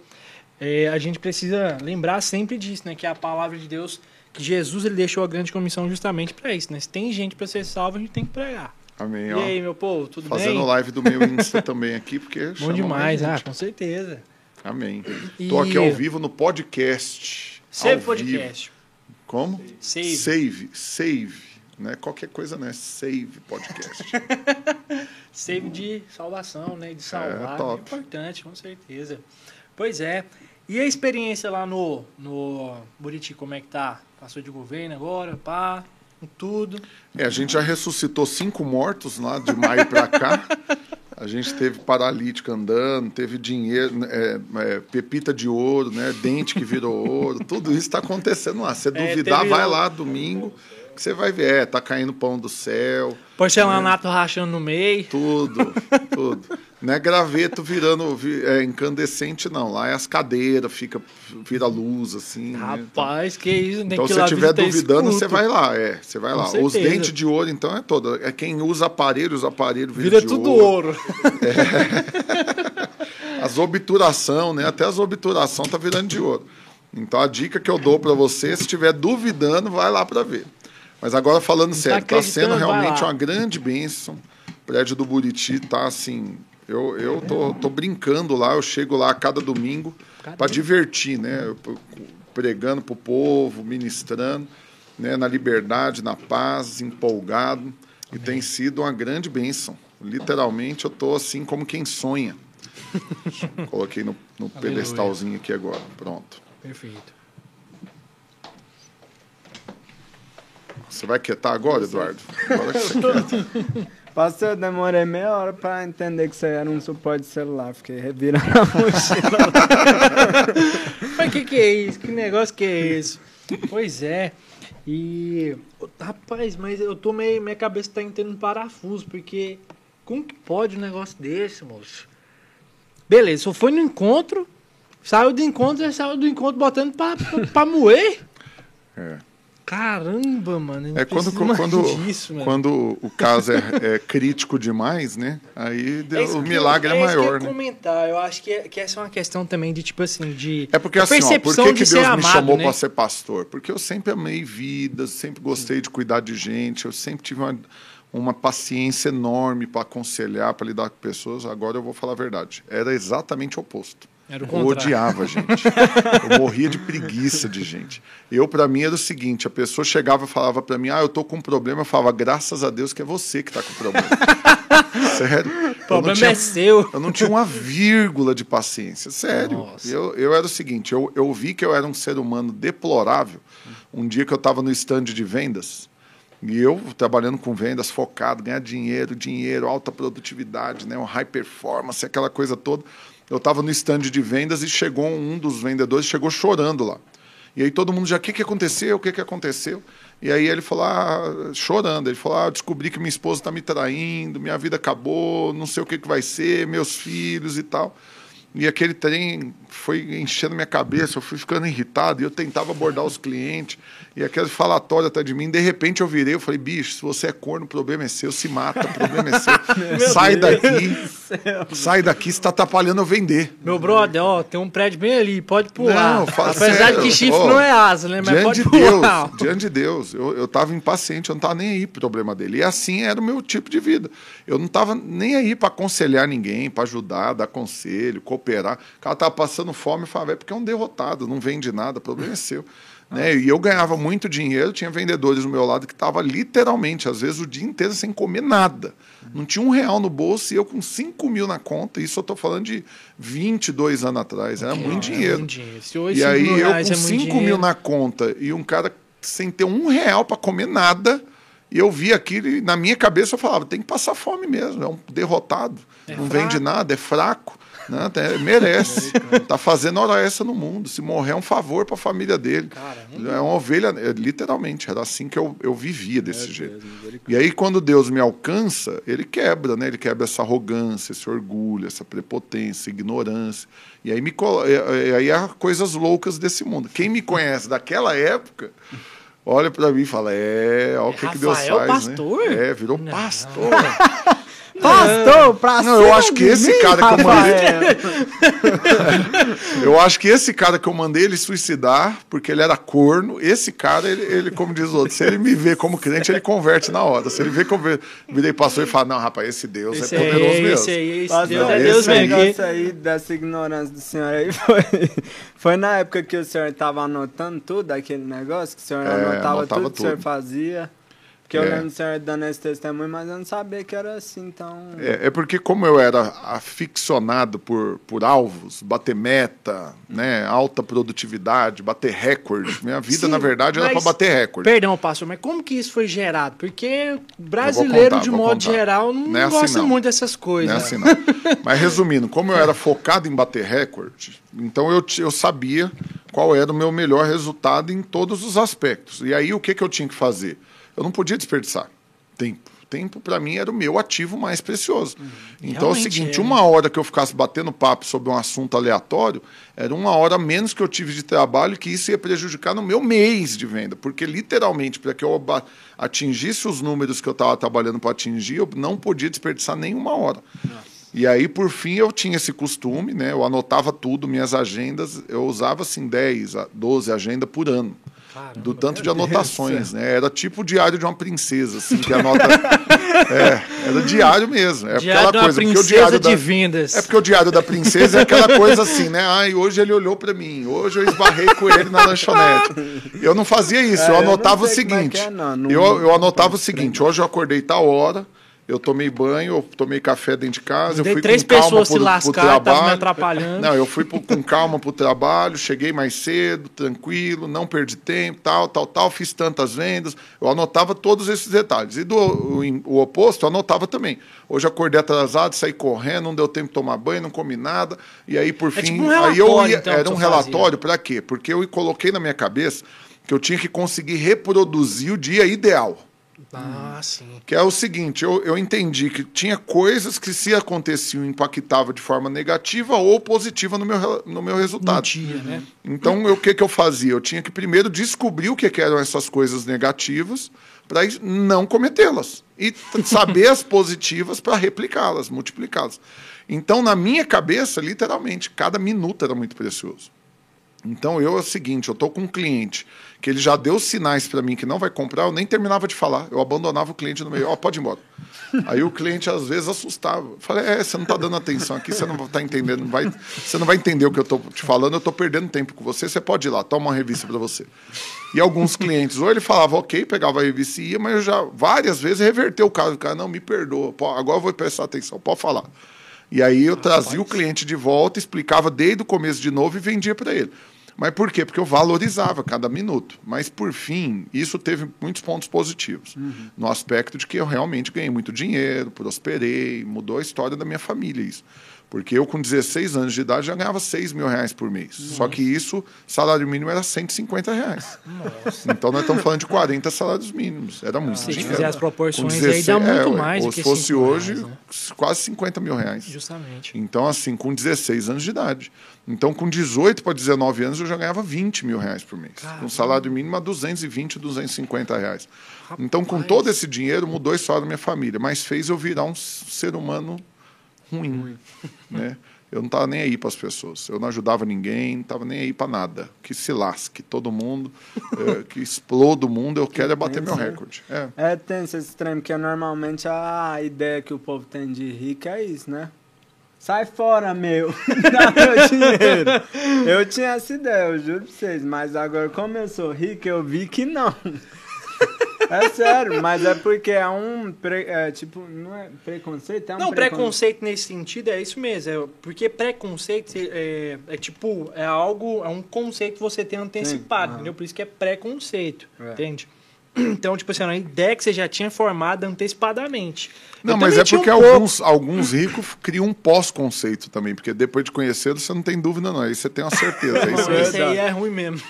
é, a gente precisa lembrar sempre disso, né? Que a palavra de Deus, que Jesus ele deixou a grande comissão justamente para isso, né? Se tem gente para ser salvo, a gente tem que pregar. Amém. E ó, aí, meu povo, tudo fazendo bem? Fazendo live do meu Insta também aqui, porque Bom demais, ah, com certeza. Amém. Estou e... aqui ao vivo no podcast. Save Podcast. Vivo. Como? Save. Save. Save. Né? Qualquer coisa, né? Save podcast. Save de salvação, né? De salvar. É, é importante, com certeza. Pois é. E a experiência lá no, no Buriti, como é que tá? Passou de governo agora, pá, tudo. É, a gente já ressuscitou cinco mortos lá de maio para cá. A gente teve paralítico andando, teve dinheiro, é, é, pepita de ouro, né? Dente que virou ouro, tudo isso está acontecendo lá. Se é, duvidar, vai lá domingo que você vai ver, é, tá caindo pão do céu. Porcelanato né? rachando no meio. Tudo, tudo. Não é graveto virando é, incandescente, não. Lá é as cadeiras, fica, vira luz, assim. Né? Rapaz, né? que isso. Tem então, se você estiver duvidando, você vai lá. É, você vai lá. Os dentes de ouro, então, é todo. É quem usa aparelhos, aparelho vira, vira tudo ouro. ouro. É. As obturação, né? Até as obturação tá virando de ouro. Então, a dica que eu dou para você, se estiver duvidando, vai lá para ver. Mas agora falando tá sério, está sendo realmente uma grande bênção. O prédio do Buriti está assim. Eu, eu tô, tô brincando lá, eu chego lá a cada domingo para divertir, né? Pregando para o povo, ministrando, né? na liberdade, na paz, empolgado. E tem sido uma grande bênção. Literalmente eu tô assim como quem sonha. Coloquei no, no pedestalzinho aqui agora. Pronto. Perfeito. Você vai quietar agora, Eduardo? Agora que você quieta. Pastor, eu demorei meia hora para entender que você era um suporte de celular. Fiquei revirando a mochila. Mas que que é isso? Que negócio que é esse? Pois é. E... Rapaz, mas eu tô meio... Minha cabeça tá entrando um parafuso, porque... Como que pode um negócio desse, moço? Beleza, só foi no encontro, Saiu do encontro, saiu do encontro botando pra, pra, pra moer. É. Caramba, mano. eu É quando, quando, disso, mano. quando o caso é, é crítico demais, né? Aí deu- É o que milagre eu, é isso que eu maior, ia né? comentar. Eu acho que, é- que essa é uma questão também de, tipo assim, de. É porque a assim, ó, por percepção que, de que ser Deus me amado, chamou né? para ser pastor? Porque eu sempre amei vidas, sempre gostei de cuidar de gente, eu sempre tive uma, uma paciência enorme para aconselhar, para lidar com pessoas. Agora eu vou falar a verdade. Era exatamente o oposto. Eu odiava gente. Eu morria de preguiça de gente. Eu, para mim, era o seguinte: a pessoa chegava e falava para mim, ah, eu tô com um problema. Eu falava, graças a Deus que é você que tá com problema. Sério. O problema tinha- é seu. eu não tinha uma vírgula de paciência, sério. Nossa. Eu, eu era o seguinte, eu, eu vi que eu era um ser humano deplorável um dia que eu estava no stand de vendas e eu trabalhando com vendas, focado, ganhar dinheiro, dinheiro, alta produtividade, né, um high performance, aquela coisa toda. Eu estava no stand de vendas e chegou um dos vendedores, chegou chorando lá. E aí todo mundo já, o que, que aconteceu? O que, que aconteceu? E aí ele falou, ah, chorando, ele falou, ah, descobri que minha esposa está me traindo, minha vida acabou, não sei o que, que vai ser, meus filhos e tal. E aquele trem foi enchendo minha cabeça, eu fui ficando irritado, e eu tentava abordar os clientes, e aquele falatório até de mim, de repente eu virei, eu falei, bicho, se você é corno, o problema é seu, se mata, o problema é seu. sai daqui, sai daqui, você está atrapalhando eu vender. Meu brother, ó, tem um prédio bem ali, pode pular. Não, fala Apesar sério, de que chifre ó, não é asa, né? Mas diante pode de pular. Deus, diante de Deus, eu, eu tava impaciente, eu não tava nem aí pro problema dele. E assim era o meu tipo de vida. Eu não tava nem aí para aconselhar ninguém, para ajudar, dar conselho, cooperar. O cara tava passando fome e falava, é porque é um derrotado, não vende nada, o problema é seu. Né? E eu ganhava muito dinheiro, tinha vendedores do meu lado que estavam literalmente, às vezes, o dia inteiro sem comer nada. Não tinha um real no bolso e eu com 5 mil na conta. Isso eu estou falando de 22 anos atrás. Era muito É dinheiro. muito dinheiro. Se hoje E aí eu com é muito 5 mil na conta e um cara sem ter um real para comer nada, e eu vi aquilo e na minha cabeça eu falava, tem que passar fome mesmo, é um derrotado, É não fraco. vende nada, é fraco, né? Até merece, tá fazendo hora extra no mundo, se morrer é um favor para a família dele. Caramba. É uma ovelha, é, literalmente, era assim que eu, eu vivia desse jeito. Deus, misericórdia. E aí, quando Deus me alcança, ele quebra, né? Ele quebra essa arrogância, esse orgulho, essa prepotência, ignorância. E aí, me e- aí há coisas loucas desse mundo. Quem me conhece daquela época, olha para mim e fala: é, olha o que, que Deus faz. pastor? Né? É, virou Não. pastor. Pastor, pra Não, eu cima acho que esse mim, cara que eu mandei- Rafael. Eu acho que esse cara que eu mandei ele suicidar, porque ele era corno, esse cara, ele, ele, como diz o outro, se ele me vê como crente, ele converte na hora. Se ele vê que eu vi- virei pastor e fala, não, rapaz, esse Deus Esse é poderoso aí, mesmo. esse aí, esse Pastor, Deus é esse Deus esse mesmo. negócio aí dessa ignorância do senhor aí foi, foi na época que o senhor estava anotando tudo, aquele negócio, que o senhor É, anotava, anotava tudo que o senhor tudo. fazia. Porque eu É. lembro do senhor dando esse testemunho, mas eu não sabia que era assim, então. É, é porque como eu era aficionado por, por alvos, bater meta, né, alta produtividade, bater recorde, minha vida, Sim, na verdade, era para bater recorde. Perdão, pastor, mas como que isso foi gerado? Porque brasileiro, contar, de modo contar. geral, não, Não é assim, gosta não. muito dessas coisas. Não é assim, não. Mas resumindo, como eu era focado em bater recorde, então eu, eu sabia qual era o meu melhor resultado em todos os aspectos. E aí o que, que eu tinha que fazer? Eu não podia desperdiçar tempo. Tempo, para mim, era o meu ativo mais precioso. Então é o seguinte: é, uma hora que eu ficasse batendo papo sobre um assunto aleatório, era uma hora menos que eu tive de trabalho, que isso ia prejudicar no meu mês de venda. Porque, literalmente, para que eu atingisse os números que eu estava trabalhando para atingir, eu não podia desperdiçar nenhuma hora. E aí, por fim, eu tinha esse costume, né? Eu anotava tudo, minhas agendas, eu usava assim 10 a 12 agendas por ano. Caramba, do tanto de Deus anotações, né? Era tipo o diário de uma princesa, assim, que anota. é, era diário mesmo. É Diário aquela coisa. Porque o diário de da, vendas. é porque o diário da princesa é aquela coisa assim, né? Ai, hoje ele olhou pra mim, hoje eu esbarrei com ele na lanchonete. Eu não fazia isso, É, eu eu não anotava o sei como é seguinte. é, não. Não- eu, eu anotava o seguinte: hoje eu acordei tal hora, eu tomei banho, eu tomei café dentro de casa, eu Dei fui três com calma pessoas pro, se lascar, pro me trabalho. atrapalhando. Não, eu fui pro- com calma pro trabalho, cheguei mais cedo, tranquilo, não perdi tempo, tal, tal, tal, fiz tantas vendas. Eu anotava todos esses detalhes. E do o, o oposto, eu anotava também. Hoje eu acordei atrasado, saí correndo, não deu tempo de tomar banho, não comi nada. E aí, por É fim, tipo um aí eu ia, então, era um relatório para quê? Porque eu coloquei na minha cabeça que eu tinha que conseguir reproduzir o dia ideal. Ah, sim. Que é o seguinte, eu, eu entendi que tinha coisas que se aconteciam impactava de forma negativa ou positiva no meu, no meu resultado. dia, né? Então, o que, que eu fazia? Eu tinha que primeiro descobrir o que, que eram essas coisas negativas para não cometê-las. E saber as positivas para replicá-las, multiplicá-las. Então, na minha cabeça, literalmente, cada minuto era muito precioso. Então, eu é o seguinte, eu estou com um cliente que ele já deu sinais para mim que não vai comprar, eu nem terminava de falar. Eu abandonava o cliente no meio. Ó, pode ir embora. Aí o cliente, às vezes, assustava. Eu Falei, é, você não está dando atenção aqui, você não está entendendo, não vai, você não vai entender o que eu estou te falando, eu estou perdendo tempo com você, você pode ir lá, toma uma revista para você. E alguns clientes, ou ele falava, ok, pegava a revista e ia, mas eu já várias vezes reverteu o caso. O cara, não, me perdoa, agora eu vou prestar atenção, pode falar. E aí eu trazia o cliente de volta, explicava desde o começo de novo e vendia para ele. Mas por quê? Porque eu valorizava cada minuto. Mas, por fim, isso teve muitos pontos positivos. No aspecto de que eu realmente ganhei muito dinheiro, prosperei, mudou a história da minha família isso. Porque eu, com 16 anos de idade, já ganhava 6 mil reais por mês. Só que isso, salário mínimo era 150 reais. Então, nós estamos falando de 40 salários mínimos. Era muito Se dinheiro. fizer as proporções Com aí, 16 dá muito ué, mais do Ou que se fosse hoje, reais, né? quase 50 mil reais. Justamente. Então, assim, com 16 anos de idade. Então, com 18 para 19 anos, eu já ganhava 20 mil reais por mês. Com salário mínimo a 220, 250 reais. Então, com Rapaz. todo esse dinheiro, mudou a história da minha família. Mas fez eu virar um ser humano ruim. Né? Eu não estava nem aí para as pessoas. Eu não ajudava ninguém, não estava nem aí para nada. Que se lasque todo mundo, eh, que exploda o mundo, eu quero é bater meu recorde. É. É tenso esse trem, porque normalmente a ideia que o povo tem de rico é isso, né? Sai fora, meu! Dá meu dinheiro! Eu tinha essa ideia, eu juro pra vocês, mas agora, como eu sou rico, eu vi que não. É sério, mas é porque é um. Pre, é, tipo, não é preconceito? É um Não, precon- preconceito nesse sentido é isso mesmo. É, porque preconceito é, é tipo, é algo, é um conceito que você tem antecipado, aham. entendeu? Por isso que é preconceito, É. entende? Então, tipo assim, é uma ideia que você já tinha formado antecipadamente. Não, mas é um porque pouco. alguns, alguns ricos criam um pós-conceito também, porque depois de conhecê-lo você não tem dúvida, não. Aí você tem uma certeza. É isso Não, aí. esse aí Verdade. é ruim mesmo.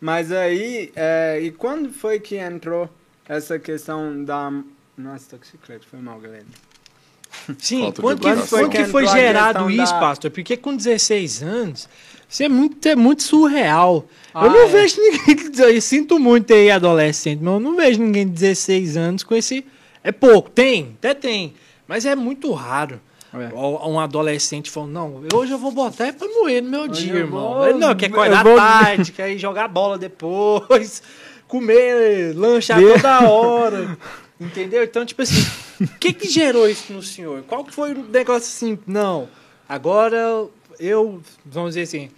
Mas aí, é, e quando foi que entrou essa questão da. Nossa, tô com chiclete, foi mal, galera. Sim, quando que, quando que foi Entrou a gerado isso, da- pastor? Porque com 16 anos, isso é muito, é muito surreal. Ah, eu não é. vejo ninguém. Eu sinto muito aí, adolescente, mas eu não vejo ninguém de 16 anos com esse. É pouco, tem, até tem. Mas é muito raro. É. Um adolescente falando, não, hoje eu vou botar é pra moer no meu Hoje dia, irmão. vou- Ele não, quer acordar vou- tarde, quer ir jogar bola depois, comer, lanchar De- toda hora. Entendeu? Então, tipo assim, o que que gerou isso no senhor? Qual foi o negócio assim? Não, agora eu, vamos dizer assim,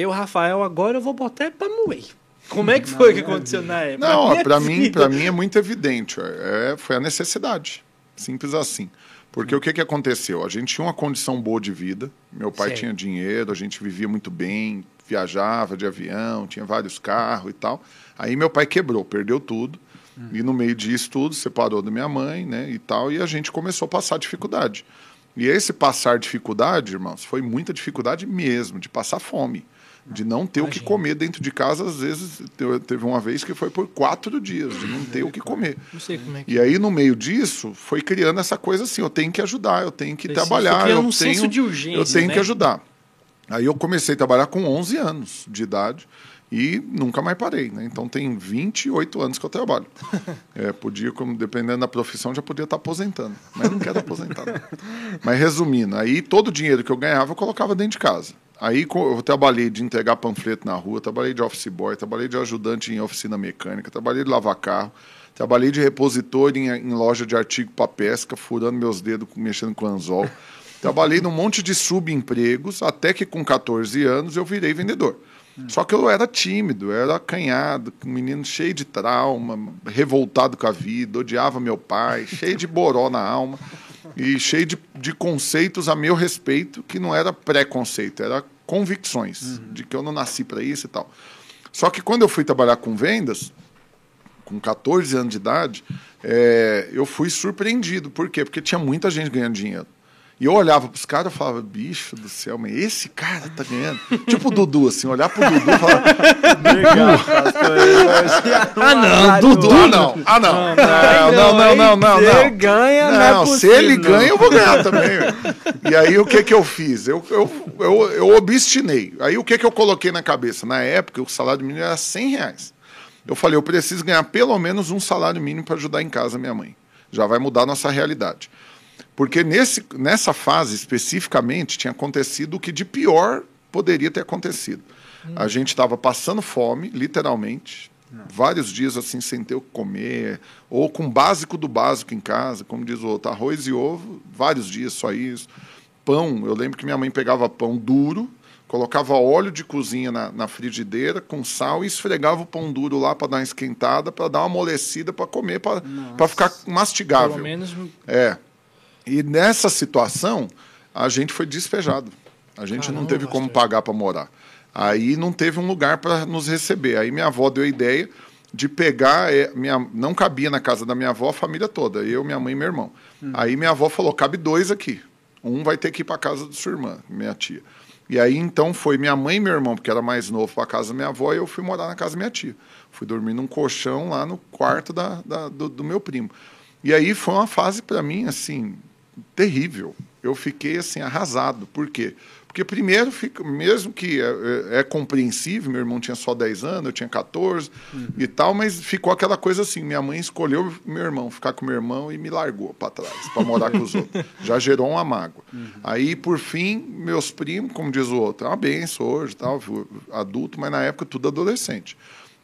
eu, Rafael, agora eu vou botar é pra moer. Como é que foi que aconteceu na época? Não, para mim, para mim é muito evidente. É, foi a necessidade. Simples assim. Porque o que, que aconteceu? A gente tinha uma condição boa de vida. Meu pai Certo. tinha dinheiro, a gente vivia muito bem, viajava de avião, tinha vários carros e tal. Aí meu pai quebrou, perdeu tudo. E no meio disso tudo, separou da minha mãe, né, e tal, e a gente começou a passar dificuldade. E esse passar dificuldade, irmãos, foi muita dificuldade mesmo, de passar fome, de não ter o que comer dentro de casa. Às vezes, te- teve uma vez que foi por quatro dias, de não ter o que comer. Não sei como é que E aí, no meio disso, foi criando essa coisa assim: eu tenho que ajudar, eu tenho que Foi trabalhar, criando eu um tenho, senso de urgência, eu tenho né? que ajudar. Aí eu comecei a trabalhar com 11 anos de idade e nunca mais parei. Né? Então tem 28 anos que eu trabalho. É, podia, como, dependendo da profissão, já podia estar aposentando. Mas não quero aposentar. Mas resumindo, aí todo o dinheiro que eu ganhava eu colocava dentro de casa. Aí eu trabalhei de entregar panfleto na rua, trabalhei de office boy, trabalhei de ajudante em oficina mecânica, trabalhei de lavar carro, trabalhei de repositor em, em loja de artigo para pesca, furando meus dedos, mexendo com anzol. Trabalhei num monte de subempregos, até que com 14 anos eu virei vendedor. Só que eu era tímido, era acanhado, um menino cheio de trauma, revoltado com a vida, odiava meu pai, cheio de boró na alma e cheio de, de conceitos a meu respeito, que não era preconceito, era convicções de que eu não nasci para isso e tal. Só que quando eu fui trabalhar com vendas, com 14 anos de idade, é, eu fui surpreendido. Por quê? Porque tinha muita gente ganhando dinheiro. E eu olhava pros caras e falava, bicho do céu, mas esse cara tá ganhando. tipo o Dudu, assim, olhar pro Dudu e falar, Ah, não, Dudu, ah, não, ah, não. Não, não, não, não, não. Se ele não. ganha, não, Não, é se ele não. ganha, eu vou ganhar também. e aí, o que que eu fiz? Eu, eu, eu, eu obstinei. Aí, o que que eu coloquei na cabeça? Na época, o salário mínimo era 100 reais. Eu falei, eu preciso ganhar pelo menos um salário mínimo para ajudar em casa a minha mãe. Já vai mudar a nossa realidade. Porque nesse, nessa fase, especificamente, tinha acontecido o que de pior poderia ter acontecido. A gente estava passando fome, literalmente, vários dias assim, sem ter o que comer, ou com o básico do básico em casa, como diz o outro, arroz e ovo, vários dias só isso. Pão, eu lembro que minha mãe pegava pão duro, colocava óleo de cozinha na, na frigideira com sal e esfregava o pão duro lá para dar uma esquentada, para dar uma amolecida para comer, para ficar mastigável. Pelo menos É. E nessa situação, a gente foi despejado. A gente não Caramba, teve como pagar para morar. Aí não teve um lugar para nos receber. Aí minha avó deu a ideia de pegar. é, minha, não cabia na casa da minha avó a família toda, eu, minha mãe e meu irmão. Aí minha avó falou: cabe dois aqui. Um vai ter que ir para casa da sua irmã, minha tia. E aí então foi minha mãe e meu irmão, porque era mais novo, para casa da minha avó, e eu fui morar na casa da minha tia. Fui dormir num colchão lá no quarto da, da- do, do meu primo. E aí foi uma fase para mim assim terrível. Eu fiquei assim arrasado. Por quê? Porque primeiro, fica, mesmo que é, é- é compreensível, meu irmão tinha só 10 anos, eu tinha 14 e tal, mas ficou aquela coisa assim, minha mãe escolheu meu irmão, ficar com meu irmão e me largou para trás, para morar com os outros. Já gerou uma mágoa. Aí, por fim, meus primos, como diz o outro, é uma benção hoje, tal, adulto, mas na época tudo adolescente.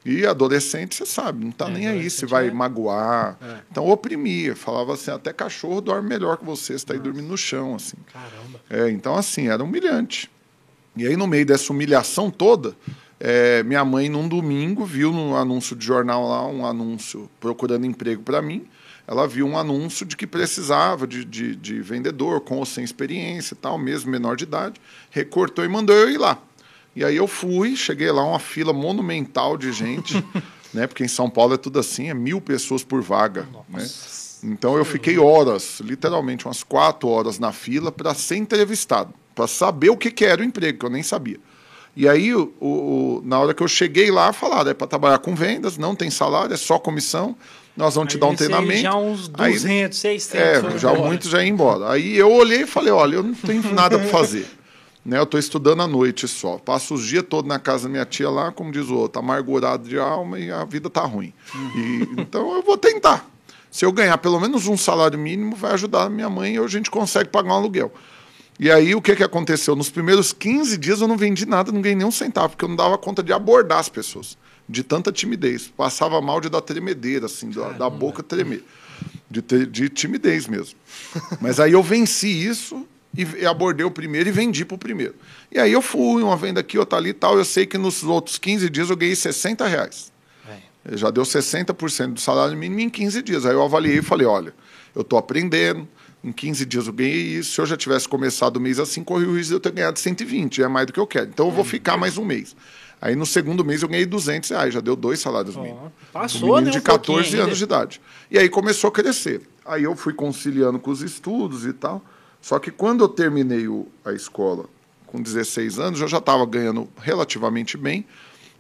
E adolescente, você sabe, não tá É, nem aí se vai é- magoar. Então oprimia, falava assim, até cachorro dorme melhor que você, você tá aí dormindo no chão, assim. Caramba. É, então, assim, era humilhante. E aí, no meio dessa humilhação toda, é, minha mãe, num domingo, viu no anúncio de jornal lá, um anúncio procurando emprego para mim. Ela viu um anúncio de que precisava de, de, de vendedor, com ou sem experiência e tal, mesmo menor de idade. Recortou e mandou eu ir lá. E aí eu fui, cheguei lá, uma fila monumental de gente, né? Porque em São Paulo é tudo assim, é mil pessoas por vaga. Né? Então eu fiquei horas, literalmente umas quatro horas na fila para ser entrevistado, para saber o que, que era o emprego, que eu nem sabia. E aí, o, o- na hora que eu cheguei lá, falaram, é para trabalhar com vendas, não tem salário, é só comissão, nós vamos te dar um Aí treinamento. Já uns Aí- 200, 600. é, já muitos já iam embora. Aí eu olhei e falei, olha, eu não tenho nada para fazer. Né, eu estou estudando à noite só. Passo os dias todos na casa da minha tia lá, como diz o outro, amargurado de alma e a vida tá ruim. E, então eu vou tentar. Se eu ganhar pelo menos um salário mínimo, vai ajudar a minha mãe e a gente consegue pagar um aluguel. E aí o que, que aconteceu? Nos primeiros 15 dias eu não vendi nada, não ganhei nem um centavo, porque eu não dava conta de abordar as pessoas. De tanta timidez. Passava mal de dar tremedeira, assim, da, da boca tremer. De, de timidez mesmo. Mas aí eu venci isso e abordei o primeiro e vendi para o primeiro. E aí eu fui, uma venda aqui, outra ali e tal. Eu sei que nos outros 15 dias eu ganhei 60 reais. É. Já deu 60% do salário mínimo em 15 dias. Aí eu avaliei e falei, olha, eu estou aprendendo, em 15 dias eu ganhei isso. Se eu já tivesse começado o mês assim, corri o risco de eu ter ganhado 120, é mais do que eu quero. Então eu vou ficar mais um mês. Aí no segundo mês eu ganhei 200 reais, já deu dois salários mínimos. passou, um né, de um pouquinho 14 anos ainda. de idade. E aí começou a crescer. Aí eu fui conciliando com os estudos e tal. Só que quando eu terminei o- a escola com 16 anos, eu já estava ganhando relativamente bem,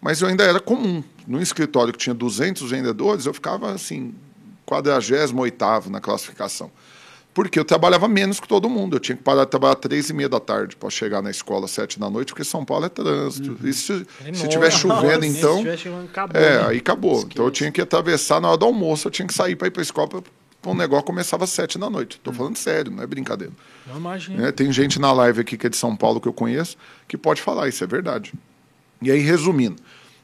mas eu ainda era comum. No escritório que tinha 200 vendedores, eu ficava assim, 48 na classificação. Porque eu trabalhava menos que todo mundo. Eu tinha que parar de trabalhar três e meia da tarde para chegar na escola às sete da noite, porque São Paulo é trânsito. E se, se Enorme. tiver chovendo, Se então. tiver chovendo, acabou, É, né? aí acabou. Então eu tinha que atravessar na hora do almoço, eu tinha que sair para ir para a escola. Pra, um negócio começava às sete da noite. Estou falando sério, não é brincadeira. Não imagino. Né? Tem gente na live aqui que é de São Paulo que eu conheço que pode falar, isso é verdade. E aí, resumindo,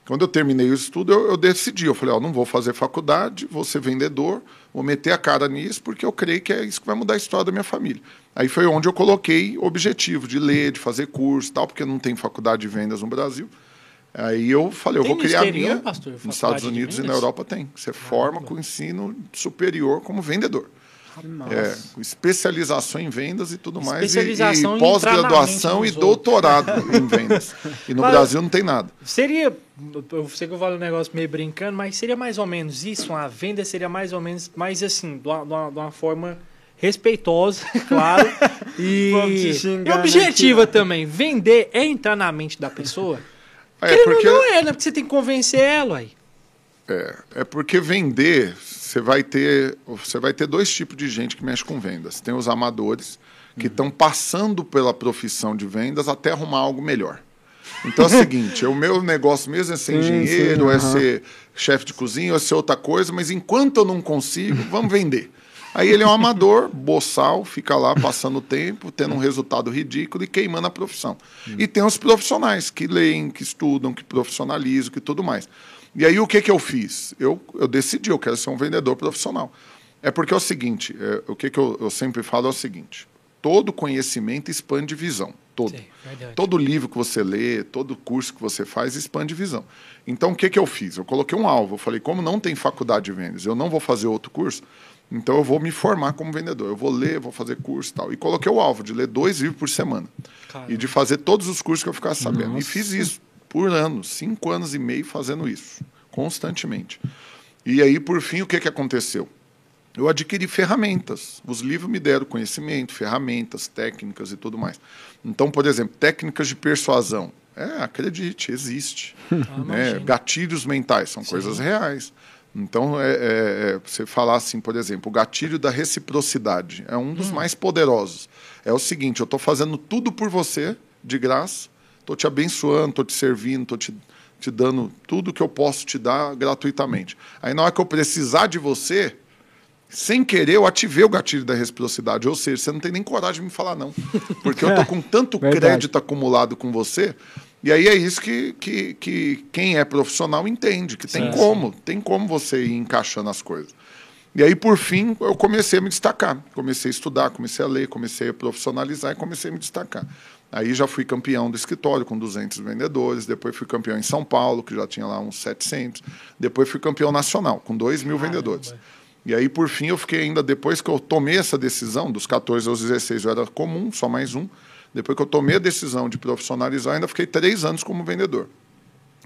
quando eu terminei o estudo, eu, eu decidi, eu falei, ó, não vou fazer faculdade, vou ser vendedor, vou meter a cara nisso, porque eu creio que é isso que vai mudar a história da minha família. Aí foi onde eu coloquei o objetivo de ler, de fazer curso tal, porque não tem faculdade de vendas no Brasil. Aí eu falei, eu Tem vou criar a minha. pastor, Nos Estados Unidos e na? Europa tem. Você forma com ensino superior como vendedor. É, com especialização em vendas e tudo mais. e- e, pós-graduação e doutorado em vendas. E no Mas- Brasil não tem nada. Seria, eu sei que eu falo um negócio meio brincando, mas seria mais ou menos isso? Uma venda seria mais ou menos, mais assim, de uma, de uma- de uma forma respeitosa, claro, e, e xingando objetiva também. Vender é entrar na mente da pessoa? É Querendo porque, não é, né? Porque você tem que convencer ela aí. é, é porque vender, você vai ter, você vai ter dois tipos de gente que mexe com vendas. Tem os amadores que estão passando pela profissão de vendas até arrumar algo melhor. Então é o seguinte, o meu negócio mesmo é ser Sim, engenheiro, sim, é ser chefe de cozinha, é ser outra coisa, mas enquanto eu não consigo, vamos vender. Aí ele é um amador, boçal, fica lá passando o tempo, tendo um resultado ridículo e queimando a profissão. E tem os profissionais que leem, que estudam, que profissionalizam, que tudo mais. E aí o que, que eu fiz? Eu, eu decidi, eu quero ser um vendedor profissional. É porque é o seguinte, é, o que, que eu, eu sempre falo é o seguinte, todo conhecimento expande visão, todo. Sim. Todo livro que você lê, todo curso que você faz expande visão. Então, o que, que eu fiz? Eu coloquei um alvo. Eu falei, como não tem faculdade de vendas, eu não vou fazer outro curso, então eu vou me formar como vendedor. Eu vou ler, vou fazer curso e tal. E coloquei o alvo de ler dois livros por semana. Caramba. E de fazer todos os cursos que eu ficasse sabendo. E fiz isso por anos, cinco anos e meio fazendo isso, constantemente. E aí, por fim, o que, que aconteceu? Eu adquiri ferramentas. Os livros me deram conhecimento, ferramentas, técnicas e tudo mais. Então, por exemplo, técnicas de persuasão. É, acredite, existe. né? imagino. Gatilhos mentais são coisas reais. Então, é, é- é, você falar assim, por exemplo, o gatilho da reciprocidade é um dos mais poderosos. É o seguinte: eu estou fazendo tudo por você, de graça, estou te abençoando, estou te servindo, estou te, te dando tudo que eu posso te dar gratuitamente. Aí, na hora que eu precisar de você, sem querer, eu ativei o gatilho da reciprocidade. Ou seja, você não tem nem coragem de me falar não. Porque eu tô com tanto crédito acumulado com você. E aí é isso que, que, que quem é profissional entende, que tem Sim, como, tem como você ir encaixando as coisas. E aí, por fim, eu comecei a me destacar. Comecei a estudar, comecei a ler, comecei a profissionalizar e comecei a me destacar. Aí já fui campeão do escritório com 200 vendedores, depois fui campeão em São Paulo, que já tinha lá uns 700, depois fui campeão nacional, com 2 mil vendedores. E aí, por fim, eu fiquei ainda, depois que eu tomei essa decisão, dos 14 aos 16 eu era comum, só mais um. Depois que eu tomei a decisão de profissionalizar, ainda fiquei três anos como vendedor.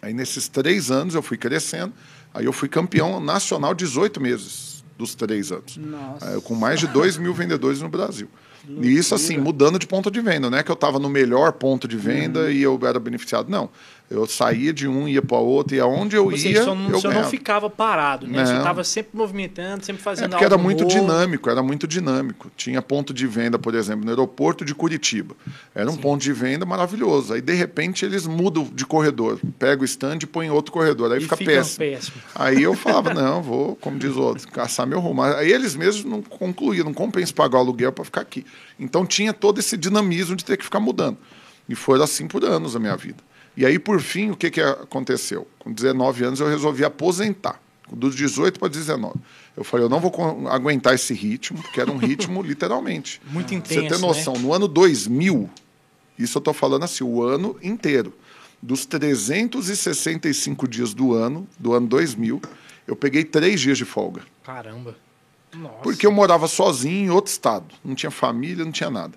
Aí, nesses três anos, eu fui crescendo. Aí, eu fui campeão nacional 18 meses dos três anos. Nossa. Aí, com mais de 2 mil vendedores no Brasil. E isso, assim, mudando de ponto de venda. Não é que eu estava no melhor ponto de venda Uhum. e eu era beneficiado. Não. Eu saía de um, ia para outro, e aonde eu Você ia, só não, eu não ficava parado, né? Você Não. estava sempre movimentando, sempre É fazendo porque era algo muito novo. dinâmico, era muito dinâmico. Tinha ponto de venda, por exemplo, no aeroporto de Curitiba. Era um ponto de venda maravilhoso. Aí, de repente, eles mudam de corredor. Pega o stand e põe em outro corredor. Aí E fica fica péssimo. péssimo. Aí eu falava, não, vou, como diz o outro, caçar meu rumo. Aí eles mesmos não concluíam, não compensa pagar o aluguel para ficar aqui. Então tinha todo esse dinamismo de ter que ficar mudando. E foi assim por anos a minha vida. E aí, por fim, o que, que aconteceu? Com 19 anos eu resolvi aposentar. Dos 18 para 19. Eu falei, eu não vou aguentar esse ritmo, porque era um ritmo literalmente. Muito intenso, Você ter noção, né? no ano 2000, isso eu estou falando assim, o ano inteiro, dos 365 dias do ano, do ano 2000, eu peguei três dias de folga. Caramba. Nossa. Porque eu morava sozinho em outro estado. Não tinha família, não tinha nada.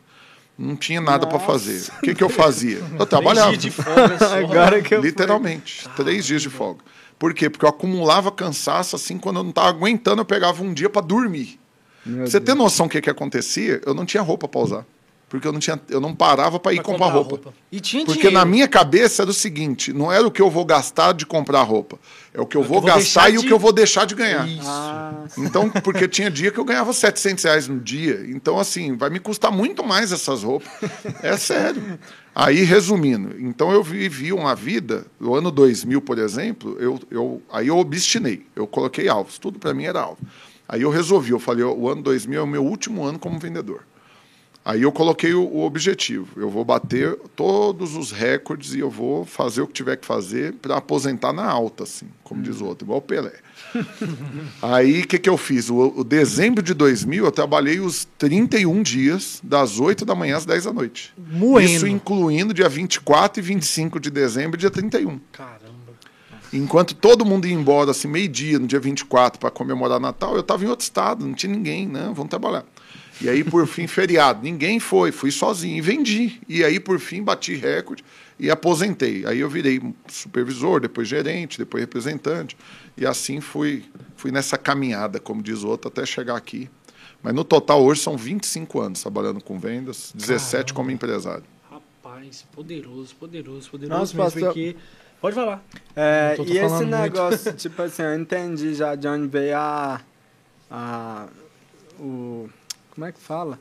Não tinha nada para fazer. O que, que eu fazia? Eu Três trabalhava. dias de folga só. Agora que eu fui. Literalmente. Três dias de folga. Por quê? Porque eu acumulava cansaço, assim, quando eu não estava aguentando, eu pegava um dia para dormir. Meu Pra você Deus. ter noção do que, que acontecia, eu não tinha roupa para usar. Porque eu não, tinha, eu não parava para ir Pra comprar, roupa. E tinha Porque dinheiro. na minha cabeça era o seguinte: não era o que eu vou gastar de comprar roupa, é o que eu vou eu vou gastar e o de- que eu vou deixar de ganhar. Isso. Ah, Então, porque tinha dia que eu ganhava 700 reais no dia. Então, assim, vai me custar muito mais essas roupas. É sério. Aí, resumindo, então eu vivi uma vida, no ano 2000, por exemplo, eu, eu, aí eu obstinei, eu coloquei alvos, tudo para mim era alvo. Aí eu resolvi, eu falei, o ano 2000 é o meu último ano como vendedor. Aí eu coloquei o, o objetivo, eu vou bater todos os recordes e eu vou fazer o que tiver que fazer para aposentar na alta, assim, como diz o outro, igual o Pelé. Aí o que, que eu fiz? O, o dezembro de 2000 eu trabalhei os 31 dias, das 8 da manhã às 10 da noite. Moendo. Isso incluindo dia 24 e 25 de dezembro e dia 31. Caramba. Enquanto todo mundo ia embora, assim, meio-dia, no dia 24, para comemorar Natal, eu estava em outro estado, não tinha ninguém, não, vamos trabalhar. E aí, por fim, feriado, ninguém foi, fui sozinho e vendi. E aí, por fim, bati recorde e aposentei. Aí eu virei supervisor, depois gerente, depois representante. E assim fui, fui nessa caminhada, como diz o outro, até chegar aqui. Mas no total hoje são 25 anos trabalhando com vendas, 17 como empresário. Rapaz, poderoso, poderoso, poderoso Nossa, mesmo, pastor- porque... Pode falar. É, tô- tô e esse falando muito. negócio, tipo assim, eu entendi já de onde veio a, a. O. Como é que fala?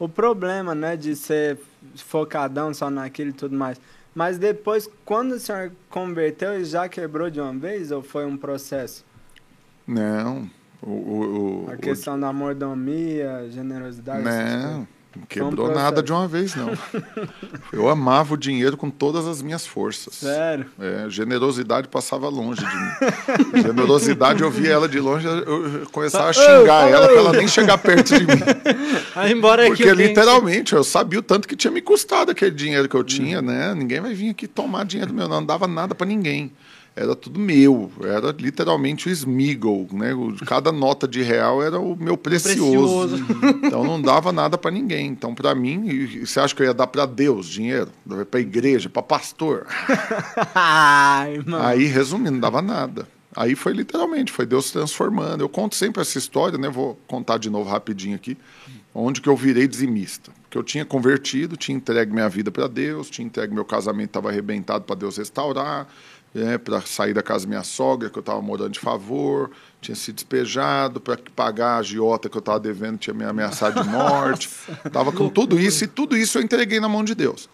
O problema, né, de ser focadão só naquilo e tudo mais. Mas depois, quando o senhor converteu, ele já quebrou de uma vez ou foi um processo? Não. O, o, o, A questão da mordomia, generosidade. essas Não, coisas. Não quebrou nada de uma vez, não. Eu amava o dinheiro com todas as minhas forças. Sério? É, generosidade passava longe de mim. generosidade, eu via ela de longe, eu começava a xingar ela pra ela nem chegar perto de mim. Aí, embora Porque tenha- literalmente eu sabia o tanto que tinha me custado aquele dinheiro que eu tinha, né? Ninguém vai vir aqui tomar dinheiro meu, não dava nada pra ninguém. Era tudo meu, era literalmente o Smiggle, né? Cada nota de real era o meu precioso. Precioso. Então não dava nada pra ninguém. Então pra mim, você acha que eu ia dar pra Deus dinheiro, Pra igreja, pra pastor? Ai, mano. Aí, resumindo, não dava nada. Aí foi literalmente, foi Deus transformando. Eu conto sempre essa história, né? Vou contar de novo rapidinho aqui. Onde que eu virei dizimista. Porque eu tinha convertido, tinha entregue minha vida para Deus, tinha entregue meu casamento, estava arrebentado para Deus restaurar, né, para sair da casa da minha sogra, que eu estava morando de favor, tinha se despejado, para pagar a agiota que eu estava devendo, tinha me ameaçado de morte. Estava com tudo isso, e tudo isso eu entreguei na mão de Deus.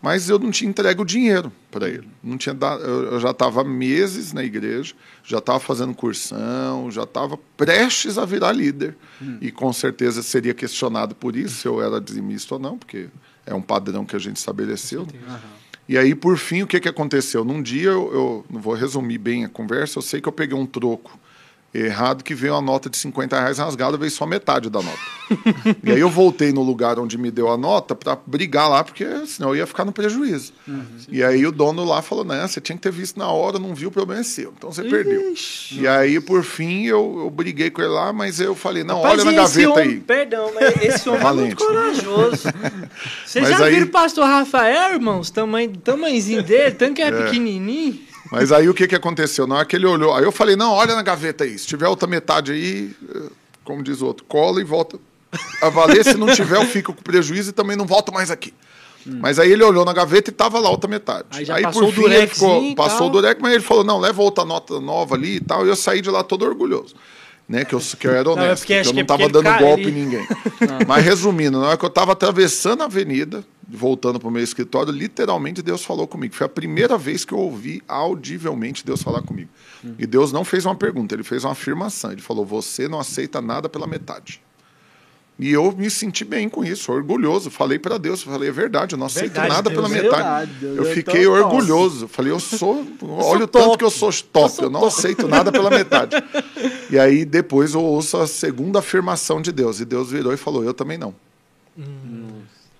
Mas eu não tinha entregue o dinheiro para ele. Não tinha dado, eu, já estava meses na igreja, já estava fazendo cursão, já estava prestes a virar líder. E com certeza seria questionado por isso, se eu era dizimista ou não, porque é um padrão que a gente estabeleceu. E aí, por fim, o que, que aconteceu? Num dia, eu, eu não vou resumir bem a conversa, eu sei que eu peguei um troco errado que veio uma nota de 50 reais rasgada, veio só metade da nota. e aí eu voltei no lugar onde me deu a nota para brigar lá, porque senão eu ia ficar no prejuízo. E aí o dono lá falou, né, você tinha que ter visto na hora, não viu, o problema é seu. Então você perdeu. E aí, por fim, eu, eu briguei com ele lá, mas eu falei, não, Rapaz, olha na gaveta homem- aí. Perdão, mas esse homem é muito corajoso. Vocês já aí- viram o pastor Rafael, irmãos? Tamanho, tamanhozinho dele, tanto que é, pequenininho. Mas aí o que, que aconteceu? Na hora que ele olhou, aí eu falei, não, olha na gaveta aí. Se tiver outra metade aí, eh, como diz o outro, cola e volta a valer. Se não tiver, eu fico com prejuízo e também não volto mais aqui. Mas aí ele olhou na gaveta e tava lá outra metade. Aí já passou o ele e passou o durec, mas ele falou, não, leva outra nota nova ali e tal. E eu saí de lá todo orgulhoso. Né, que, eu, que eu era é honesto, porque que acho eu que é não tava porque ele dando golpe ele- em ninguém. Mas resumindo, na hora que eu tava atravessando a avenida, voltando pro meu escritório, literalmente Deus falou comigo. Foi a primeira vez que eu ouvi audivelmente Deus falar comigo. E Deus não fez uma pergunta, ele fez uma afirmação. Ele falou: Você não aceita nada pela metade. E eu me senti bem com isso, orgulhoso. Falei para Deus, falei, é verdade, eu não aceito Verdade, nada Deus pela metade. verdade, eu fiquei orgulhoso. Falei, eu sou, olha o top. tanto que eu sou top, eu não aceito nada pela metade. E aí depois eu ouço a segunda afirmação de Deus, e Deus virou e falou, eu também não.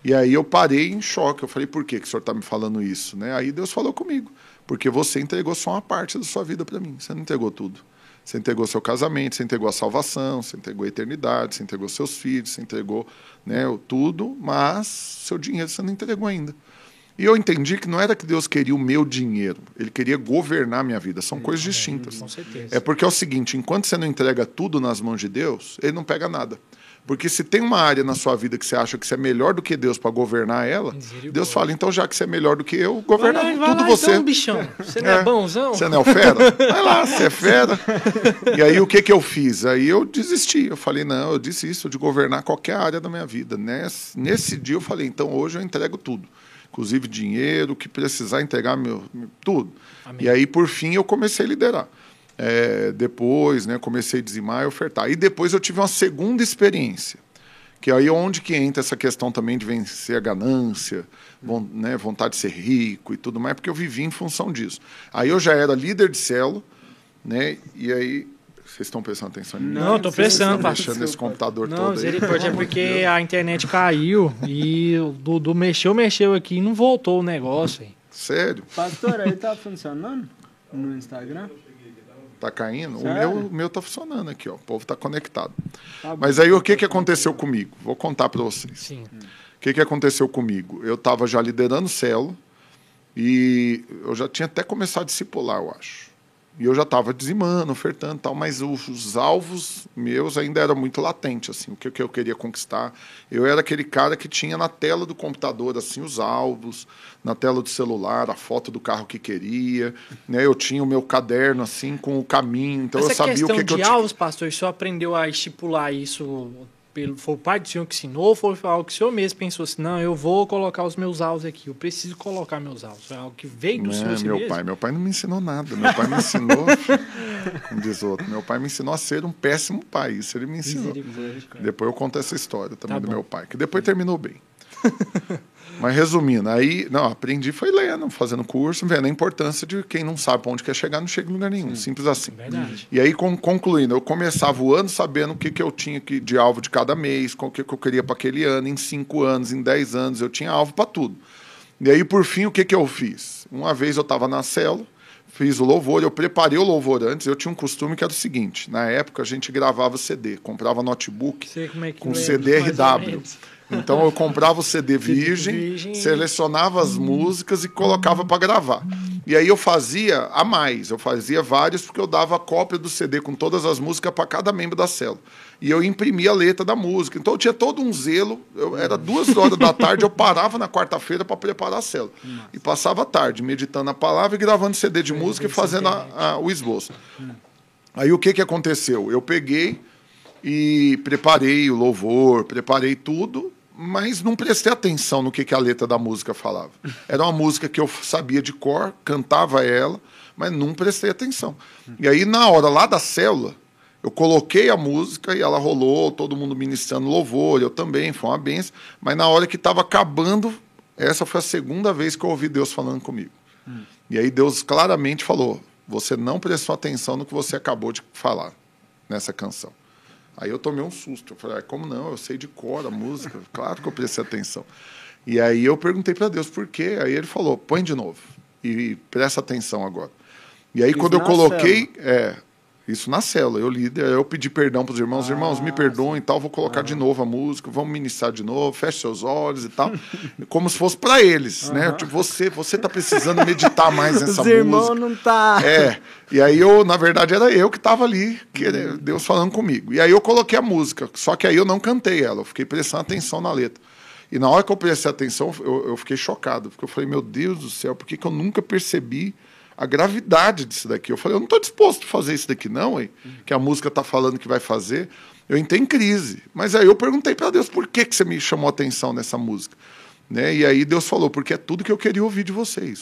E aí eu parei em choque. Eu falei, por que, que o senhor está me falando isso? Né? Aí Deus falou comigo, porque você entregou só uma parte da sua vida para mim, você não entregou tudo. Você entregou seu casamento, você entregou a salvação, você entregou a eternidade, você entregou seus filhos, você entregou né, tudo, mas seu dinheiro você não entregou ainda. E eu entendi que não era que Deus queria o meu dinheiro, ele queria governar a minha vida. São coisas distintas. Com certeza. É porque é o seguinte: enquanto você não entrega tudo nas mãos de Deus, ele não pega nada. Porque se tem uma área na sua vida que você acha que você é melhor do que Deus para governar ela. Deus fala, então já que você é melhor do que eu, Vai governa lá, vai tudo lá, você. Então, bichão. Você não é, É. bonzão? Você não é o fera? Vai lá, você é fera. E aí o que, que eu fiz? Aí eu desisti. Eu falei, não, eu desisto de governar qualquer área da minha vida. Nesse, nesse dia eu falei, então hoje eu entrego tudo. Inclusive dinheiro, o que precisar entregar, meu, tudo. Amém. E aí, por fim, eu comecei a liderar. É, depois, né, comecei a dizimar e ofertar. E depois eu tive uma segunda experiência. Que aí é onde que entra essa questão também de vencer a ganância, von- né, vontade de ser rico e tudo mais, porque eu vivi em função disso. Aí eu já era líder de célula, né? E aí. Vocês estão prestando atenção em mim? Não, tô sim, prestando, pastor. mexendo nesse computador Não, todo aí. misericórdia, é porque a internet caiu e o Dudu mexeu, mexeu aqui e não voltou o negócio. hein? Sério? Pastor, aí tá funcionando no Instagram? Tá caindo? O Sério? meu, o meu tá funcionando aqui, ó. O povo tá conectado. Tá Mas aí o que, que aconteceu comigo? Vou contar para vocês. Sim. O que, que aconteceu comigo? Eu estava já liderando célula e eu já tinha até começado a discipular, eu acho. E eu já estava dizimando, ofertando e tal, mas os, os, alvos meus ainda eram muito latentes, assim, o que, que eu queria conquistar. Eu era aquele cara que tinha na tela do computador, assim, os alvos, na tela do celular, a foto do carro que queria, né? Eu tinha o meu caderno, assim, com o caminho, então Essa eu sabia o que, de que eu tinha. alvos, pastor, o senhor aprendeu a estipular isso pelo, foi o pai do senhor que ensinou ou foi algo que o senhor mesmo pensou assim, não, eu vou colocar os meus alvos aqui, eu preciso colocar meus alvos. Foi algo que veio do não, senhor meu mesmo? pai, meu pai não me ensinou nada. Meu pai me ensinou, como diz outro, meu pai me ensinou a ser um péssimo pai. Isso ele me ensinou. Depois eu conto essa história também tá do meu pai, que depois terminou bem. Mas resumindo, aí, não, aprendi foi lendo, fazendo curso, vendo a importância de quem não sabe para onde quer chegar, não chega em lugar nenhum. Sim. Simples assim. Verdade. E aí, com, concluindo, eu começava o ano sabendo o que, que eu tinha que, de alvo de cada mês, o que, que eu queria para aquele ano, em cinco anos, em dez anos, eu tinha alvo para tudo. E aí, por fim, o que, que eu fiz? Uma vez eu estava na célula, fiz o louvor, eu preparei o louvor antes, eu tinha um costume que era o seguinte, na época a gente gravava CD, comprava notebook é com CD RW. Então eu comprava o CD virgem, virgem, selecionava as músicas e colocava para gravar. E aí eu fazia a mais, eu fazia vários porque eu dava cópia do CD com todas as músicas para cada membro da célula. E eu imprimia a letra da música. Então eu tinha todo um zelo. Eu, era duas horas da tarde, eu parava na quarta-feira para preparar a célula. E passava a tarde meditando a palavra e gravando CD de música e fazendo a, a, o esboço. Aí o que, que aconteceu? Eu peguei e preparei o louvor, preparei tudo mas não prestei atenção no que, que a letra da música falava. Era uma música que eu sabia de cor, cantava ela, mas não prestei atenção. E aí, na hora lá da célula, eu coloquei a música e ela rolou, todo mundo ministrando louvor, eu também, foi uma benção. Mas na hora que estava acabando, essa foi a segunda vez que eu ouvi Deus falando comigo. Hum. E aí Deus claramente falou: Você não prestou atenção no que você acabou de falar nessa canção. Aí eu tomei um susto. Eu falei, ah, como não? Eu sei de cor a música. Claro que eu prestei atenção. E aí eu perguntei para Deus por quê. Aí ele falou, põe de novo. E presta atenção agora. E aí quando eu coloquei, é, isso na célula, eu li, eu pedi perdão para os irmãos, ah, irmãos, me perdoem sim. e tal, vou colocar uhum. de novo a música, vamos ministrar de novo, feche seus olhos e tal, como se fosse para eles, né? Tipo, você, você tá precisando meditar mais nessa os música. irmãos não tá. É. E aí eu, na verdade, era eu que estava ali, que. Deus falando comigo. E aí eu coloquei a música, só que aí eu não cantei ela, eu fiquei prestando atenção na letra. E na hora que eu prestei atenção, eu, eu fiquei chocado, porque eu falei, meu Deus do céu, por que, que eu nunca percebi a gravidade disso daqui. Eu falei, eu não estou disposto a fazer isso daqui, não, hein? que a música está falando que vai fazer. Eu entrei em crise. Mas aí eu perguntei para Deus, por que, que você me chamou a atenção nessa música? Né? E aí Deus falou, porque é tudo que eu queria ouvir de vocês.